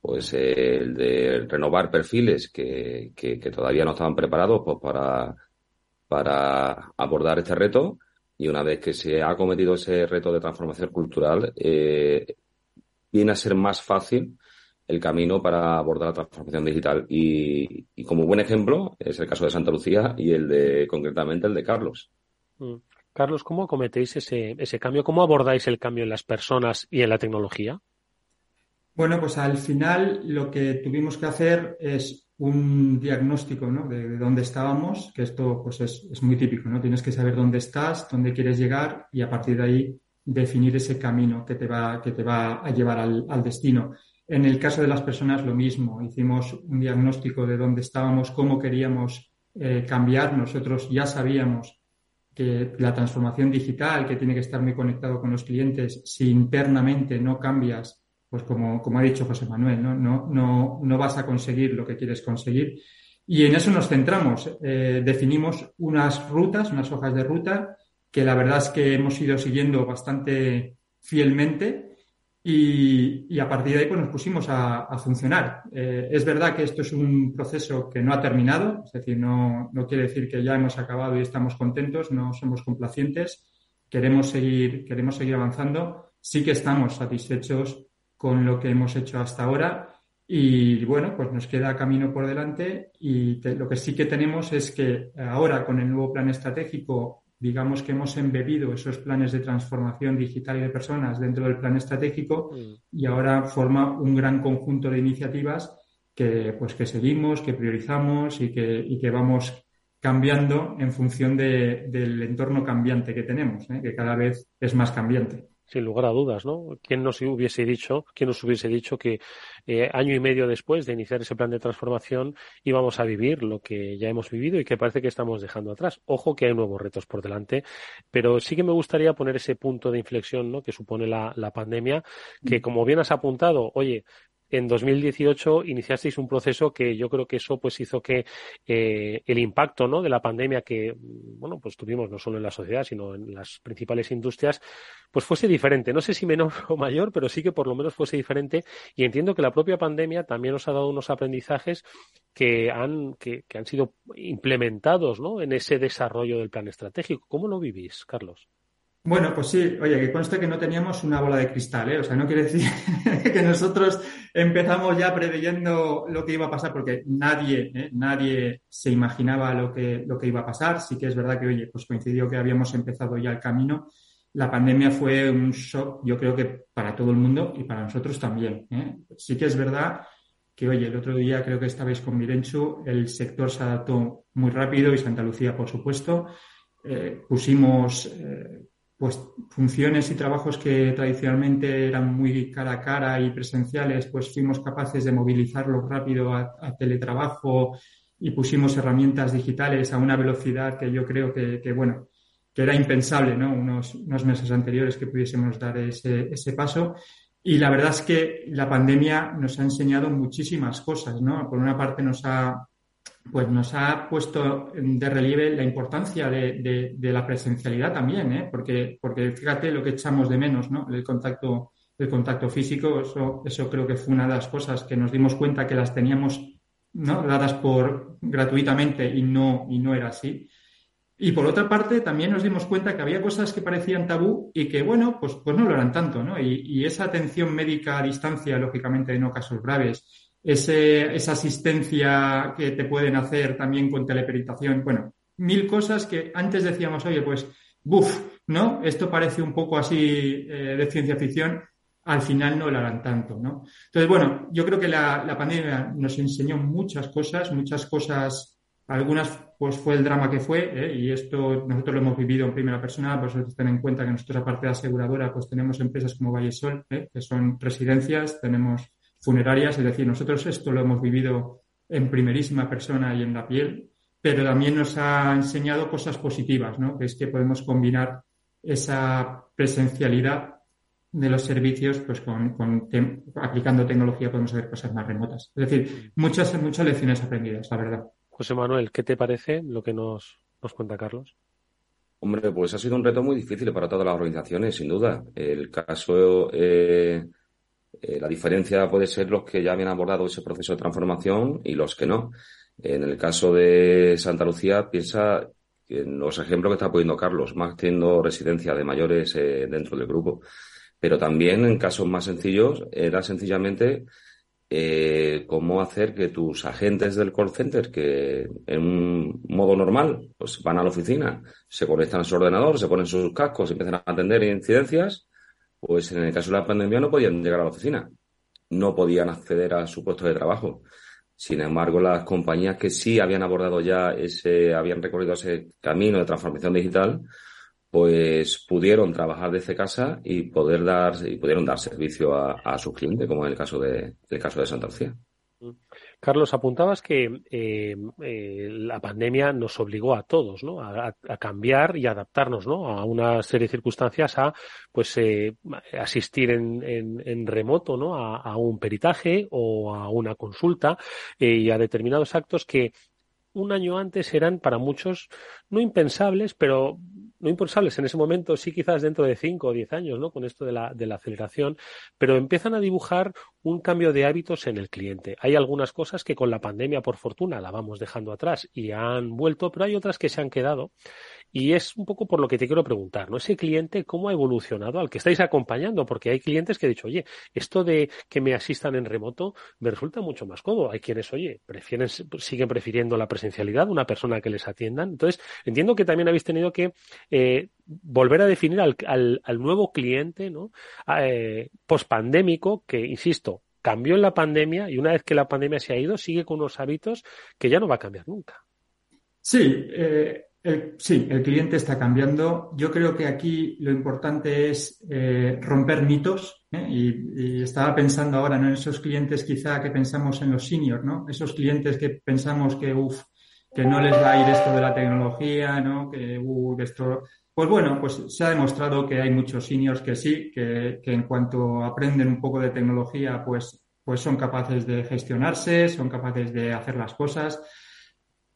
pues el de renovar perfiles que, que, todavía no estaban preparados pues, para, para abordar este reto y una vez que se ha cometido ese reto de transformación cultural eh, viene a ser más fácil el camino para abordar la transformación digital. Y, como buen ejemplo es el caso de Santa Lucía y el de, concretamente, el de Carlos. Mm. Carlos, ¿cómo cometéis ese, ese cambio? ¿Cómo abordáis el cambio en las personas y en la tecnología? Bueno, pues al final lo que tuvimos que hacer es un diagnóstico ¿no? de, dónde estábamos, que esto pues es, es, muy típico, ¿no? Tienes que saber dónde estás, dónde quieres llegar y a partir de ahí definir ese camino que te va, que te va a llevar al, al destino. En el caso de las personas, lo mismo. Hicimos un diagnóstico de dónde estábamos, cómo queríamos eh, cambiar. Nosotros ya sabíamos que la transformación digital, que tiene que estar muy conectado con los clientes, si internamente no cambias, pues como, como ha dicho José Manuel, ¿no? No, no, no vas a conseguir lo que quieres conseguir. Y en eso nos centramos. Eh, definimos unas rutas, unas hojas de ruta, que la verdad es que hemos ido siguiendo bastante fielmente y, a partir de ahí pues, nos pusimos a, funcionar. Eh, es verdad que esto es un proceso que no ha terminado, es decir, no, no, quiere decir que ya hemos acabado y estamos contentos, no somos complacientes, queremos seguir, queremos seguir avanzando, sí que estamos satisfechos con lo que hemos hecho hasta ahora y bueno, pues nos queda camino por delante y lo que sí que tenemos es que ahora con el nuevo plan estratégico digamos que hemos embebido esos planes de transformación digital y de personas dentro del plan estratégico mm. y ahora forma un gran conjunto de iniciativas que, pues, que seguimos, que priorizamos y que, y que vamos cambiando en función del entorno cambiante que tenemos, ¿eh? que cada vez es más cambiante sin lugar a dudas, ¿no? ¿Quién nos hubiese dicho, quién nos hubiese dicho que eh, año y medio después de iniciar ese plan de transformación íbamos a vivir lo que ya hemos vivido y que parece que estamos dejando atrás? Ojo que hay nuevos retos por delante, pero sí que me gustaría poner ese punto de inflexión, ¿no? Que supone la, la pandemia, que mm. como bien has apuntado, oye, en 2018 iniciasteis un proceso que yo creo que eso pues hizo que eh, el impacto ¿no? de la pandemia que bueno pues tuvimos no solo en la sociedad sino en las principales industrias pues fuese diferente no sé si menor o mayor pero sí que por lo menos fuese diferente y entiendo que la propia pandemia también nos ha dado unos aprendizajes que han que, que han sido implementados ¿no? en ese desarrollo del plan estratégico cómo lo vivís Carlos bueno, pues sí, oye, que conste que no teníamos una bola de cristal, ¿eh? O sea, no quiere decir que nosotros empezamos ya preveyendo lo que iba a pasar, porque nadie, ¿eh? nadie se imaginaba lo que, lo que iba a pasar. Sí que es verdad que, oye, pues coincidió que habíamos empezado ya el camino. La pandemia fue un shock, yo creo que para todo el mundo y para nosotros también. ¿eh? Sí que es verdad que, oye, el otro día creo que estabais con Mirenchu, el sector se adaptó muy rápido y Santa Lucía, por supuesto. Eh, pusimos eh, pues funciones y trabajos que tradicionalmente eran muy cara a cara y presenciales, pues fuimos capaces de movilizarlos rápido a, teletrabajo y pusimos herramientas digitales a una velocidad que yo creo que, bueno, que era impensable, ¿no? Unos, unos, meses anteriores que pudiésemos dar ese, ese paso. Y la verdad es que la pandemia nos ha enseñado muchísimas cosas, ¿no? Por una parte nos ha pues nos ha puesto de relieve la importancia de, la presencialidad también, ¿eh? porque, porque fíjate lo que echamos de menos, ¿no? El contacto, el contacto físico, eso, eso creo que fue una de las cosas que nos dimos cuenta que las teníamos ¿no? dadas por gratuitamente y no, y no era así. Y por otra parte, también nos dimos cuenta que había cosas que parecían tabú y que, bueno, pues, pues no lo eran tanto, ¿no? Y, y esa atención médica a distancia, lógicamente, no casos graves, ese, esa asistencia que te pueden hacer también con teleperitación. Bueno, mil cosas que antes decíamos, oye, pues, buf, ¿no? Esto parece un poco así eh, de ciencia ficción. Al final no lo harán tanto, ¿no? Entonces, bueno, yo creo que la, la pandemia nos enseñó muchas cosas, muchas cosas, algunas pues fue el drama que fue, ¿eh? y esto nosotros lo hemos vivido en primera persona, por eso tener en cuenta que nosotros, aparte de aseguradora, pues tenemos empresas como Vallesol, ¿eh? que son residencias, tenemos funerarias, es decir, nosotros esto lo hemos vivido en primerísima persona y en la piel, pero también nos ha enseñado cosas positivas, ¿no? Que es que podemos combinar esa presencialidad de los servicios, pues con, aplicando tecnología podemos hacer cosas más remotas. Es decir, muchas, muchas lecciones aprendidas, la verdad. José Manuel, ¿qué te parece lo que nos, nos cuenta Carlos? Hombre, pues ha sido un reto muy difícil para todas las organizaciones, sin duda. El caso eh, eh, la diferencia puede ser los que ya habían abordado ese proceso de transformación y los que no. En el caso de Santa Lucía, piensa en los ejemplos que está poniendo Carlos, más teniendo residencia de mayores eh, dentro del grupo. Pero también en casos más sencillos era sencillamente eh, cómo hacer que tus agentes del call center, que en un modo normal, pues van a la oficina, se conectan a su ordenador, se ponen sus cascos, empiezan a atender incidencias, pues en el caso de la pandemia no podían llegar a la oficina, no podían acceder a su puesto de trabajo. Sin embargo, las compañías que sí habían abordado ya ese, habían recorrido ese camino de transformación digital, pues pudieron trabajar desde casa y poder dar y pudieron dar servicio a, a sus clientes, como en el caso de, el caso de Santa Lucía. Carlos, apuntabas que eh, eh, la pandemia nos obligó a todos ¿no? a, cambiar y adaptarnos ¿no? a una serie de circunstancias a pues eh, asistir en, en, remoto ¿no? A, un peritaje o a una consulta y a determinados actos que un año antes eran para muchos no impensables, pero no impensables en ese momento, sí quizás dentro de cinco o diez años, ¿no? Con esto de la, de la aceleración, pero empiezan a dibujar un cambio de hábitos en el cliente. Hay algunas cosas que con la pandemia, por fortuna, la vamos dejando atrás y han vuelto, pero hay otras que se han quedado y es un poco por lo que te quiero preguntar, ¿no? Ese cliente, ¿cómo ha evolucionado al que estáis acompañando? Porque hay clientes que han dicho, oye, esto de que me asistan en remoto me resulta mucho más cómodo. Hay quienes, oye, prefieren, siguen prefiriendo la presencialidad, una persona que les atiendan. Entonces, entiendo que también habéis tenido que eh, volver a definir al, al, nuevo cliente, ¿no? Eh, pospandémico, que, insisto, cambió en la pandemia y una vez que la pandemia se ha ido, sigue con unos hábitos que ya no va a cambiar nunca. Sí, eh, sí, el cliente está cambiando. Yo creo que aquí lo importante es eh, romper mitos. ¿eh? Y, estaba pensando ahora en esos clientes quizá que pensamos en los seniors, ¿no? Esos clientes que pensamos que, uf, que no les va a ir esto de la tecnología, ¿no? Que, uh, esto... Pues bueno, pues se ha demostrado que hay muchos seniors que sí, que, que en cuanto aprenden un poco de tecnología, pues, pues son capaces de gestionarse, son capaces de hacer las cosas.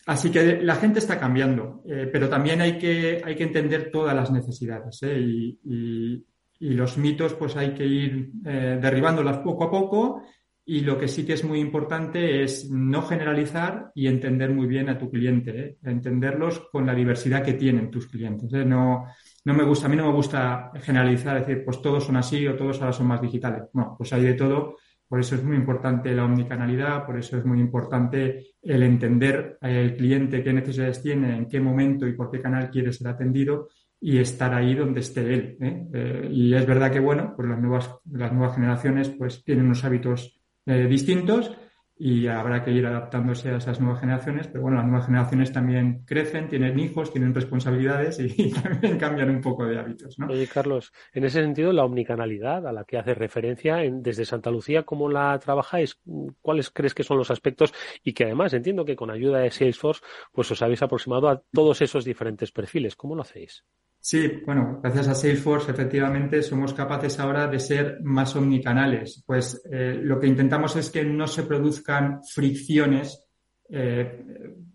Así que la gente está cambiando, eh, pero también hay que, hay que entender todas las necesidades ¿eh? y, los mitos pues hay que ir eh, derribándolas poco a poco y lo que sí que es muy importante es no generalizar y entender muy bien a tu cliente, entenderlos con la diversidad que tienen tus clientes. No, no me gusta, a mí no me gusta generalizar, decir, pues todos son así o todos ahora son más digitales. No, pues hay de todo por eso es muy importante la omnicanalidad, por eso es muy importante el entender al cliente qué necesidades tiene, en qué momento y por qué canal quiere ser atendido y estar ahí donde esté él. ¿eh? Eh, y es verdad que, bueno, pues las nuevas, las nuevas generaciones pues tienen unos hábitos eh, distintos y habrá que ir adaptándose a esas nuevas generaciones, pero bueno, las nuevas generaciones también crecen, tienen hijos, tienen responsabilidades y, también cambian un poco de hábitos. ¿no? Oye, Carlos, en ese sentido, la omnicanalidad a la que hace referencia desde Santa Lucía, ¿cómo la trabajáis? ¿Cuáles crees que son los aspectos? Y que además entiendo que con ayuda de Salesforce, pues os habéis aproximado a todos esos diferentes perfiles. ¿Cómo lo hacéis? Sí, bueno, gracias a Salesforce efectivamente somos capaces ahora de ser más omnicanales. Pues eh, lo que intentamos es que no se produzcan fricciones eh,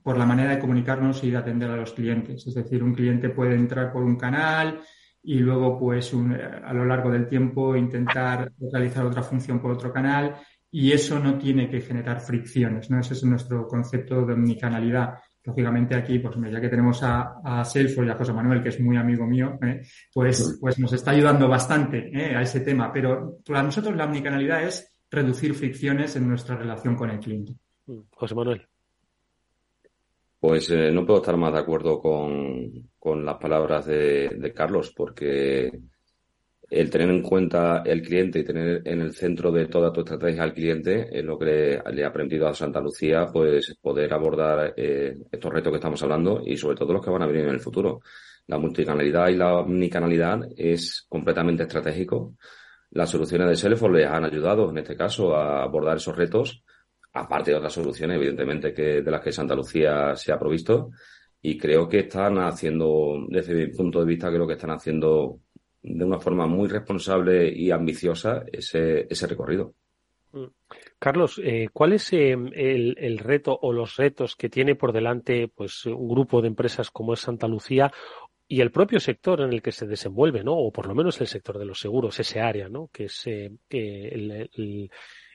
por la manera de comunicarnos y de atender a los clientes. Es decir, un cliente puede entrar por un canal y luego, pues, a lo largo del tiempo intentar realizar otra función por otro canal y eso no tiene que generar fricciones, ¿no? Ese es nuestro concepto de omnicanalidad lógicamente aquí, pues ya que tenemos a, a Salesforce y a José Manuel, que es muy amigo mío, ¿eh? pues, pues nos está ayudando bastante ¿eh? a ese tema. Pero para nosotros la omnicanalidad es reducir fricciones en nuestra relación con el cliente. José Manuel. Pues eh, no puedo estar más de acuerdo con, con las palabras de, de Carlos, porque el tener en cuenta el cliente y tener en el centro de toda tu estrategia al cliente es lo que le, he aprendido a Santa Lucía, pues poder abordar eh, estos retos que estamos hablando y sobre todo los que van a venir en el futuro. La multicanalidad y la omnicanalidad es completamente estratégico. Las soluciones de Salesforce les han ayudado, en este caso, a abordar esos retos, aparte de otras soluciones, evidentemente, que de las que Santa Lucía se ha provisto. Y creo que están haciendo, desde mi punto de vista, creo que están haciendo de una forma muy responsable y ambiciosa ese, ese recorrido. Mm. Carlos, eh, ¿cuál es eh, el, el, reto o los retos que tiene por delante pues, un grupo de empresas como es Santa Lucía y el propio sector en el que se desenvuelve, ¿no? o por lo menos el sector de los seguros, ese área, ¿no? que es eh, el,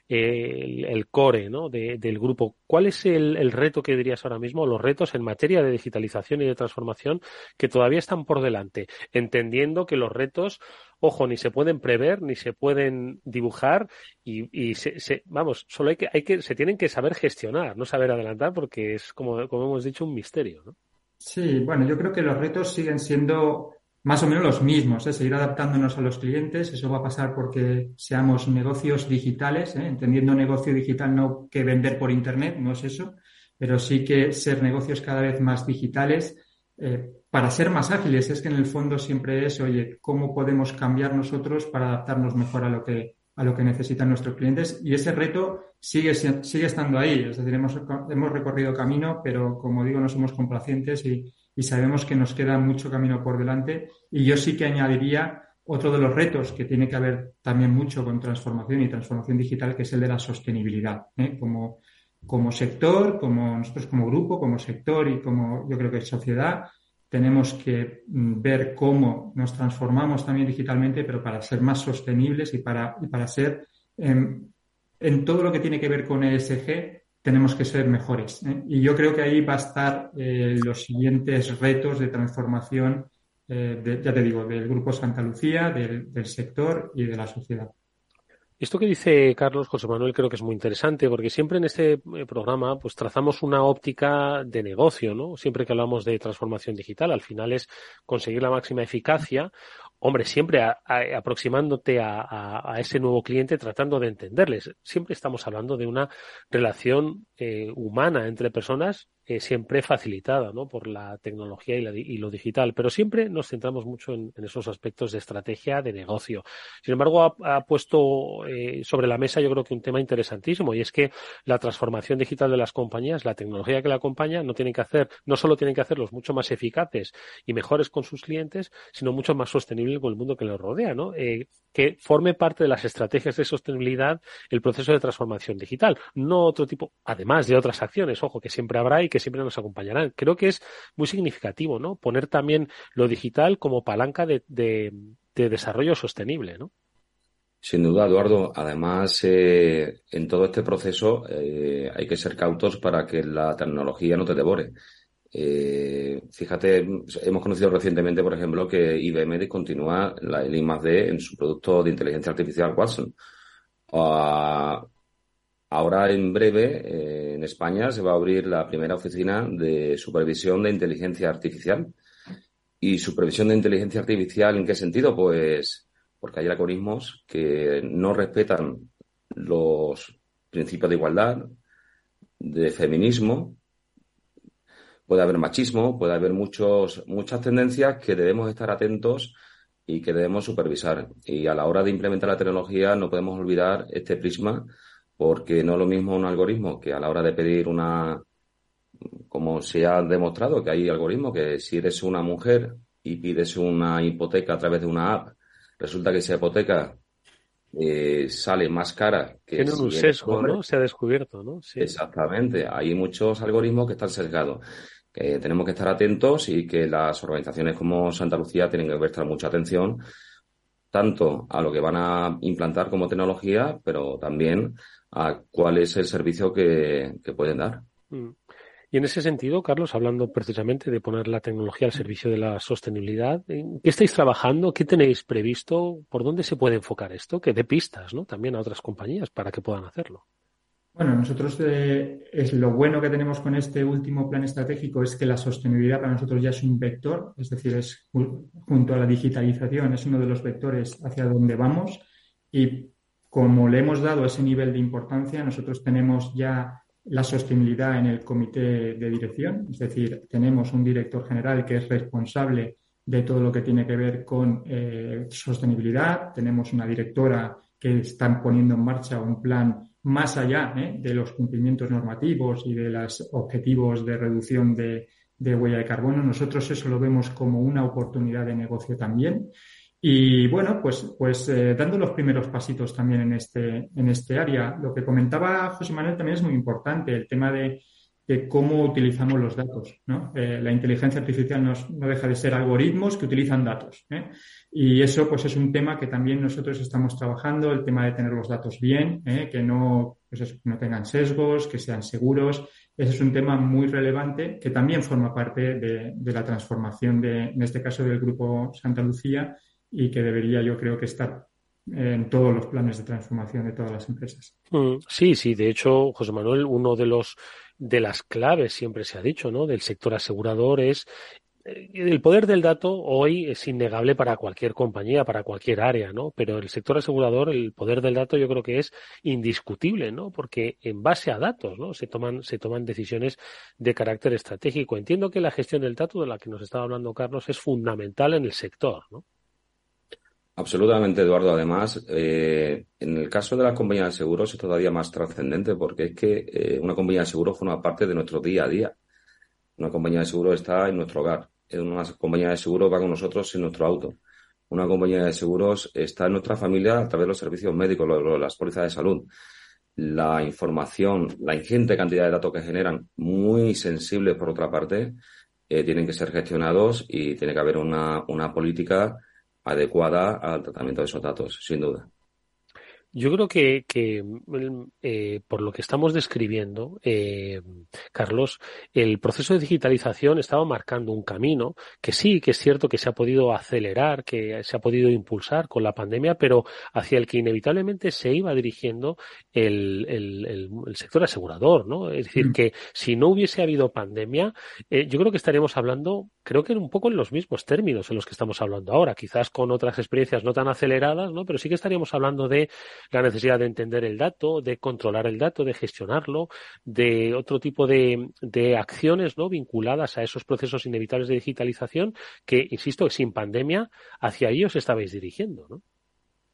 el, core ¿no? del grupo. ¿Cuál es el, reto que dirías ahora mismo, los retos en materia de digitalización y de transformación que todavía están por delante? Entendiendo que los retos, ojo, ni se pueden prever, ni se pueden dibujar y, se, vamos, solo hay que, hay que, se tienen que saber gestionar, no saber adelantar porque es, como, como hemos dicho, un misterio. ¿no? Sí, bueno, yo creo que los retos siguen siendo más o menos los mismos, ¿eh? seguir adaptándonos a los clientes. Eso va a pasar porque seamos negocios digitales, ¿eh? entendiendo negocio digital no que vender por Internet, no es eso, pero sí que ser negocios cada vez más digitales eh, para ser más ágiles. Es que en el fondo siempre es, oye, ¿cómo podemos cambiar nosotros para adaptarnos mejor a lo que, a lo que necesitan nuestros clientes? Y ese reto sigue, sigue estando ahí. Es decir, hemos, hemos recorrido camino, pero como digo, no somos complacientes y y sabemos que nos queda mucho camino por delante. Y yo sí que añadiría otro de los retos que tiene que ver también mucho con transformación y transformación digital, que es el de la sostenibilidad. ¿eh? Como, como sector, como nosotros como grupo, como sector y como yo creo que sociedad, tenemos que mm, ver cómo nos transformamos también digitalmente, pero para ser más sostenibles y para, para ser em, en todo lo que tiene que ver con ESG, tenemos que ser mejores. ¿eh? Y yo creo que ahí va a estar eh, los siguientes retos de transformación, eh, ya te digo, del Grupo Santa Lucía, del sector y de la sociedad. Esto que dice Carlos José Manuel creo que es muy interesante porque siempre en este programa pues trazamos una óptica de negocio, ¿no? Siempre que hablamos de transformación digital, al final es conseguir la máxima eficacia hombre, siempre aproximándote a, ese nuevo cliente, tratando de entenderles. Siempre estamos hablando de una relación eh, humana entre personas eh, siempre facilitada ¿no? por la tecnología y, lo digital, pero siempre nos centramos mucho en, esos aspectos de estrategia de negocio. Sin embargo, ha, puesto eh, sobre la mesa yo creo que un tema interesantísimo y es que la transformación digital de las compañías, la tecnología que la acompaña, no tiene que hacer, no solo tienen que hacerlos mucho más eficaces y mejores con sus clientes, sino mucho más sostenibles con el mundo que los rodea, ¿no? Eh, que forme parte de las estrategias de sostenibilidad el proceso de transformación digital, no otro tipo, además de otras acciones, ojo, que siempre habrá y que siempre nos acompañarán. Creo que es muy significativo, ¿no? Poner también lo digital como palanca de, desarrollo sostenible, ¿no? Sin duda, Eduardo. Además, eh, en todo este proceso eh, hay que ser cautos para que la tecnología no te devore. Eh, fíjate, hemos conocido recientemente, por ejemplo, que IBM discontinúa la, el I+D en su producto de inteligencia artificial Watson. Ah, ahora, en breve, eh, en España se va a abrir la primera oficina de supervisión de inteligencia artificial. ¿Y supervisión de inteligencia artificial en qué sentido? Pues porque hay algoritmos que no respetan los principios de igualdad, de feminismo, puede haber machismo, puede haber muchos, muchas tendencias que debemos estar atentos y que debemos supervisar. Y a la hora de implementar la tecnología no podemos olvidar este prisma porque no es lo mismo un algoritmo que a la hora de pedir una, como se ha demostrado que hay algoritmos que si eres una mujer y pides una hipoteca a través de una app, resulta que esa hipoteca eh, sale más cara que Tiene un sesgo, ¿no? Se ha descubierto, ¿no? Sí. Exactamente. Hay muchos algoritmos que están sesgados que tenemos que estar atentos y que las organizaciones como Santa Lucía tienen que prestar mucha atención tanto a lo que van a implantar como tecnología, pero también a cuál es el servicio que, pueden dar. Mm. Y en ese sentido, Carlos, hablando precisamente de poner la tecnología al servicio de la sostenibilidad, ¿en qué estáis trabajando? ¿Qué tenéis previsto? ¿Por dónde se puede enfocar esto? Que dé pistas, ¿no? También a otras compañías para que puedan hacerlo. Bueno, nosotros eh, es lo bueno que tenemos con este último plan estratégico es que la sostenibilidad para nosotros ya es un vector, es decir, es junto a la digitalización es uno de los vectores hacia donde vamos y como le hemos dado ese nivel de importancia, nosotros tenemos ya la sostenibilidad en el comité de dirección, es decir, tenemos un director general que es responsable de todo lo que tiene que ver con eh, sostenibilidad, tenemos una directora que está poniendo en marcha un plan más allá ¿eh? de los cumplimientos normativos y de los objetivos de reducción de, huella de carbono. Nosotros eso lo vemos como una oportunidad de negocio también. Y bueno, pues, pues eh, dando los primeros pasitos también en este, en este área. Lo que comentaba José Manuel también es muy importante, el tema de de cómo utilizamos los datos. ¿no? Eh, la inteligencia artificial no, deja de ser algoritmos que utilizan datos. ¿eh? Y eso pues es un tema que también nosotros estamos trabajando, el tema de tener los datos bien, ¿eh? que no, pues no tengan sesgos, que sean seguros. Ese es un tema muy relevante que también forma parte de, la transformación de, en este caso, del Grupo Santa Lucía y que debería yo creo que estar en todos los planes de transformación de todas las empresas. Mm, sí, sí. De hecho, José Manuel, uno de los de las claves, siempre se ha dicho, ¿no? Del sector asegurador es eh, el poder del dato hoy es innegable para cualquier compañía, para cualquier área, ¿no? Pero el sector asegurador, el poder del dato yo creo que es indiscutible, ¿no? Porque en base a datos, ¿no? Se toman, se toman decisiones de carácter estratégico. Entiendo que la gestión del dato de la que nos estaba hablando Carlos es fundamental en el sector, ¿no? Absolutamente, Eduardo. Además, eh, en el caso de las compañías de seguros es todavía más trascendente porque es que eh, una compañía de seguros forma parte de nuestro día a día. Una compañía de seguros está en nuestro hogar. Una compañía de seguros va con nosotros en nuestro auto. Una compañía de seguros está en nuestra familia a través de los servicios médicos, las pólizas de salud. La información, la ingente cantidad de datos que generan, muy sensibles por otra parte, tienen que ser gestionados y tiene que haber una, una política adecuada al tratamiento de esos datos, sin duda. Yo creo que, que eh, por lo que estamos describiendo, eh, Carlos, el proceso de digitalización estaba marcando un camino que sí, que es cierto que se ha podido acelerar, que se ha podido impulsar con la pandemia, pero hacia el que inevitablemente se iba dirigiendo el, el, el, sector asegurador, ¿no? Es decir, mm. que si no hubiese habido pandemia, eh, yo creo que estaríamos hablando, creo que un poco en los mismos términos en los que estamos hablando ahora, quizás con otras experiencias no tan aceleradas, ¿no? Pero sí que estaríamos hablando de la necesidad de entender el dato, de controlar el dato, de gestionarlo, de otro tipo de, de acciones ¿no? vinculadas a esos procesos inevitables de digitalización que, insisto, sin pandemia hacia ellos estabais dirigiendo, ¿no?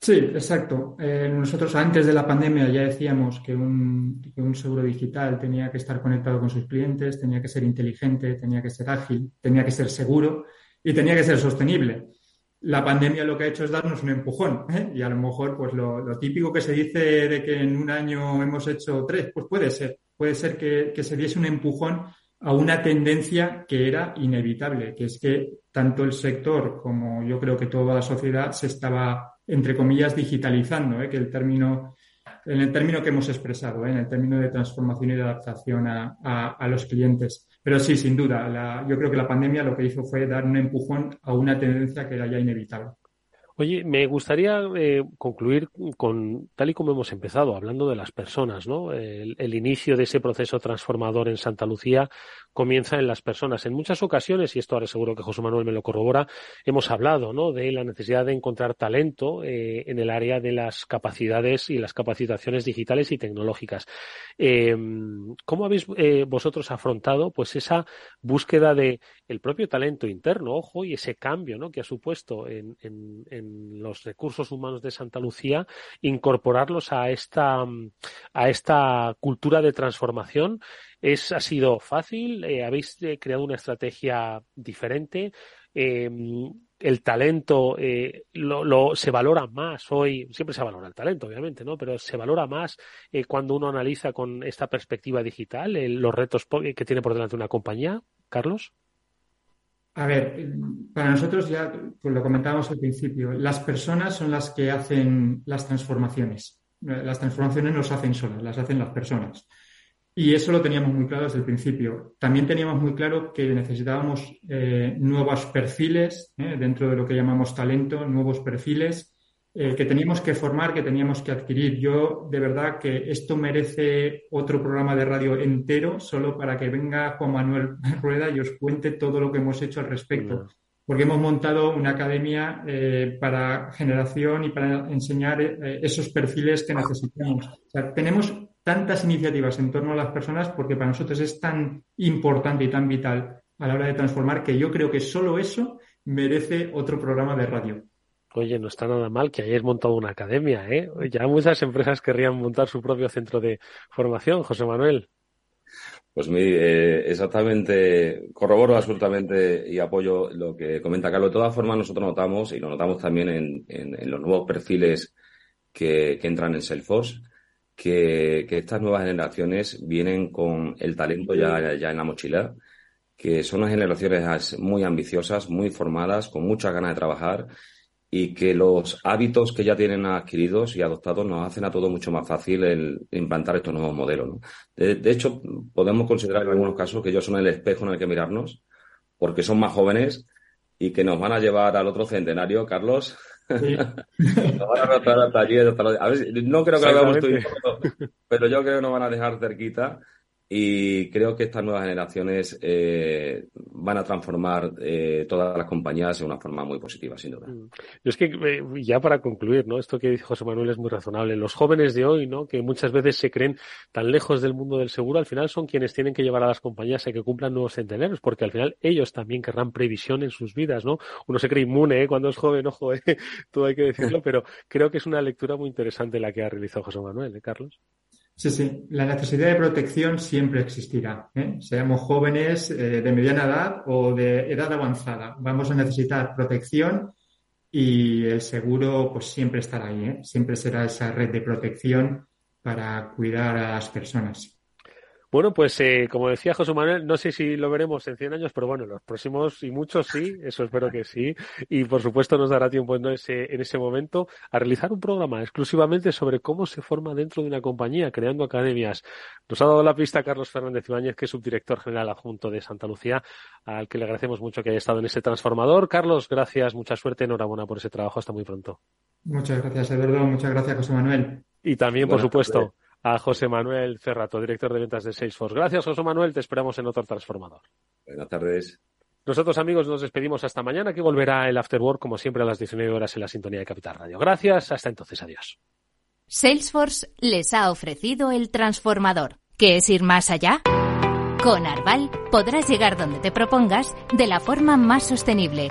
Sí, exacto. Eh, nosotros antes de la pandemia ya decíamos que un, que un, seguro digital tenía que estar conectado con sus clientes, tenía que ser inteligente, tenía que ser ágil, tenía que ser seguro y tenía que ser sostenible la pandemia lo que ha hecho es darnos un empujón. ¿eh? Y a lo mejor, pues lo, típico que se dice de que en un año hemos hecho tres, pues puede ser. Puede ser que, que, se diese un empujón a una tendencia que era inevitable, que es que tanto el sector como yo creo que toda la sociedad se estaba, entre comillas, digitalizando, ¿eh? que el término en el término que hemos expresado, ¿eh? en el término de transformación y de adaptación a, a, los clientes. Pero sí, sin duda, la, yo creo que la pandemia lo que hizo fue dar un empujón a una tendencia que era ya inevitable. Oye, me gustaría eh, concluir con, tal y como hemos empezado, hablando de las personas, ¿no? El, el, inicio de ese proceso transformador en Santa Lucía comienza en las personas. En muchas ocasiones, y esto ahora seguro que José Manuel me lo corrobora, hemos hablado ¿no? de la necesidad de encontrar talento eh, en el área de las capacidades y las capacitaciones digitales y tecnológicas. Eh, ¿Cómo habéis eh, vosotros afrontado pues esa búsqueda de el propio talento interno, ojo, y ese cambio ¿no? que ha supuesto en, en, en los recursos humanos de Santa Lucía, incorporarlos a esta, a esta cultura de transformación es, ha sido fácil, eh, habéis eh, creado una estrategia diferente. Em, el talento eh, lo, se valora más hoy, siempre se valora el talento, obviamente, ¿no? Pero se valora más eh, cuando uno analiza con esta perspectiva digital los retos que tiene por delante una compañía. Carlos. A ver, para nosotros ya pues lo comentábamos al principio, las personas son las que hacen las transformaciones. Las transformaciones no se hacen solas, las hacen las personas. Y eso lo teníamos muy claro desde el principio. También teníamos muy claro que necesitábamos eh, nuevos perfiles eh, dentro de lo que llamamos talento, nuevos perfiles eh, que teníamos que formar, que teníamos que adquirir. Yo, de verdad, que esto merece otro programa de radio entero solo para que venga Juan Manuel Rueda y os cuente todo lo que hemos hecho al respecto. Porque hemos montado una academia para generación y para enseñar esos perfiles que necesitamos. O sea, tenemos tantas iniciativas en torno a las personas porque para nosotros es tan importante y tan vital a la hora de transformar que yo creo que solo eso merece otro programa de radio. Oye, no está nada mal que hayáis montado una academia, ¿eh? Ya muchas empresas querrían montar su propio centro de formación, José Manuel. Pues mi, eh, exactamente, corroboro absolutamente y apoyo lo que comenta Carlos. De todas formas, nosotros notamos, y lo notamos también en, en, los nuevos perfiles que, que entran en Salesforce, que, estas nuevas generaciones vienen con el talento ya, ya en la mochila, que son unas generaciones muy ambiciosas, muy formadas, con muchas ganas de trabajar y que los hábitos que ya tienen adquiridos y adoptados nos hacen a todos mucho más fácil el implantar estos nuevos modelos. De, hecho, podemos considerar en algunos casos que ellos son el espejo en el que mirarnos, porque son más jóvenes y que nos van a llevar al otro centenario, Carlos, no creo que lo hagamos tú pero, yo creo que nos van a dejar cerquita y creo que estas nuevas generaciones eh, van a transformar eh, todas las compañías de una forma muy positiva, sin duda. Mm. es que, eh, ya para concluir, ¿no? Esto que dice José Manuel es muy razonable. Los jóvenes de hoy, ¿no? Que muchas veces se creen tan lejos del mundo del seguro, al final son quienes tienen que llevar a las compañías a que cumplan nuevos centenarios, porque al final ellos también querrán previsión en sus vidas, ¿no? Uno se cree inmune, ¿eh? Cuando es joven, ojo, ¿eh? Todo hay que decirlo, pero creo que es una lectura muy interesante la que ha realizado José Manuel, ¿eh, Carlos? Sí, sí, la necesidad de protección siempre existirá. ¿eh? Seamos jóvenes eh, de mediana edad o de edad avanzada. Vamos a necesitar protección y el seguro pues siempre estará ahí. ¿eh? Siempre será esa red de protección para cuidar a las personas. Bueno, pues eh, como decía José Manuel, no sé si lo veremos en 100 años, pero bueno, los próximos y muchos sí, eso espero que sí. Y por supuesto nos dará tiempo en ese, en ese momento a realizar un programa exclusivamente sobre cómo se forma dentro de una compañía, creando academias. Nos ha dado la pista Carlos Fernández Ibáñez, que es subdirector general adjunto de Santa Lucía, al que le agradecemos mucho que haya estado en ese transformador. Carlos, gracias, mucha suerte, enhorabuena por ese trabajo, hasta muy pronto. Muchas gracias, Eduardo, muchas gracias, José Manuel. Y también, por supuesto, a José Manuel Cerrato, director de ventas de Salesforce. Gracias, José Manuel. Te esperamos en otro transformador. Buenas tardes. Nosotros, amigos, nos despedimos hasta mañana, que volverá el Afterwork, como siempre, a las 19 horas en la sintonía de Capital Radio. Gracias. Hasta entonces. Adiós. Salesforce les ha ofrecido el transformador. ¿Qué es ir más allá? Con Arval podrás llegar donde te propongas de la forma más sostenible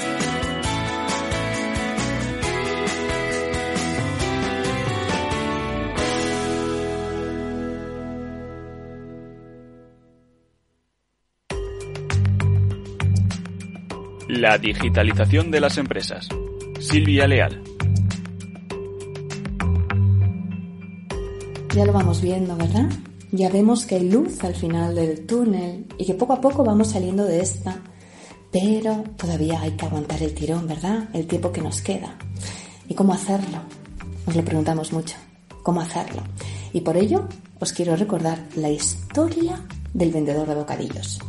La digitalización de las empresas. Silvia Leal. Ya lo vamos viendo, ¿verdad? Ya vemos que hay luz al final del túnel y que poco a poco vamos saliendo de esta, pero todavía hay que aguantar el tirón, ¿verdad? El tiempo que nos queda. ¿Y cómo hacerlo? Nos lo preguntamos mucho. ¿Cómo hacerlo? Y por ello os quiero recordar la historia del vendedor de bocadillos.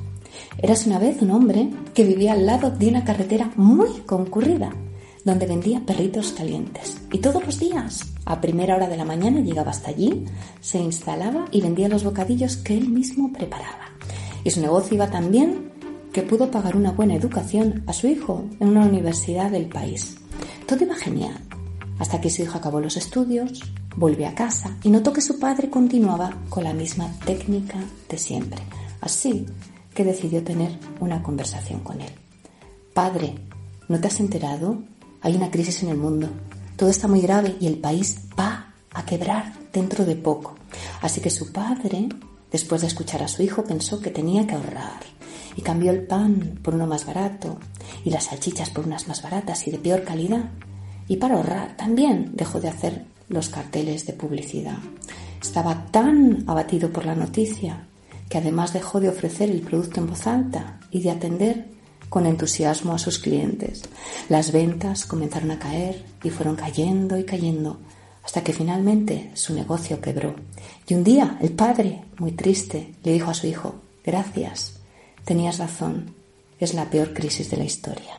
Eras una vez un hombre que vivía al lado de una carretera muy concurrida, donde vendía perritos calientes. Y todos los días, a primera hora de la mañana, llegaba hasta allí, se instalaba y vendía los bocadillos que él mismo preparaba. Y su negocio iba tan bien que pudo pagar una buena educación a su hijo en una universidad del país. Todo iba genial, hasta que su hijo acabó los estudios, volvió a casa y notó que su padre continuaba con la misma técnica de siempre. Así que decidió tener una conversación con él. Padre, ¿no te has enterado? Hay una crisis en el mundo. Todo está muy grave y el país va a quebrar dentro de poco. Así que su padre, después de escuchar a su hijo, pensó que tenía que ahorrar y cambió el pan por uno más barato y las salchichas por unas más baratas y de peor calidad. Y para ahorrar también dejó de hacer los carteles de publicidad. Estaba tan abatido por la noticia que además dejó de ofrecer el producto en voz alta y de atender con entusiasmo a sus clientes. Las ventas comenzaron a caer y fueron cayendo y cayendo hasta que finalmente su negocio quebró. Y un día el padre, muy triste, le dijo a su hijo, gracias, tenías razón, es la peor crisis de la historia.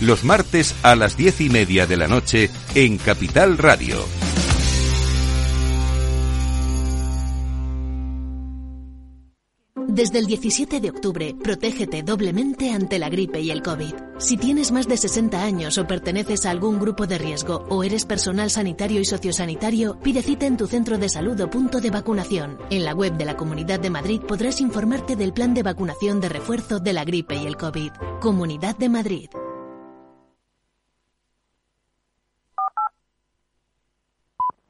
los martes a las diez y media de la noche en Capital Radio. Desde el 17 de octubre, protégete doblemente ante la gripe y el COVID. Si tienes más de 60 años o perteneces a algún grupo de riesgo o eres personal sanitario y sociosanitario, pide cita en tu centro de salud o punto de vacunación. En la web de la Comunidad de Madrid podrás informarte del plan de vacunación de refuerzo de la gripe y el COVID. Comunidad de Madrid.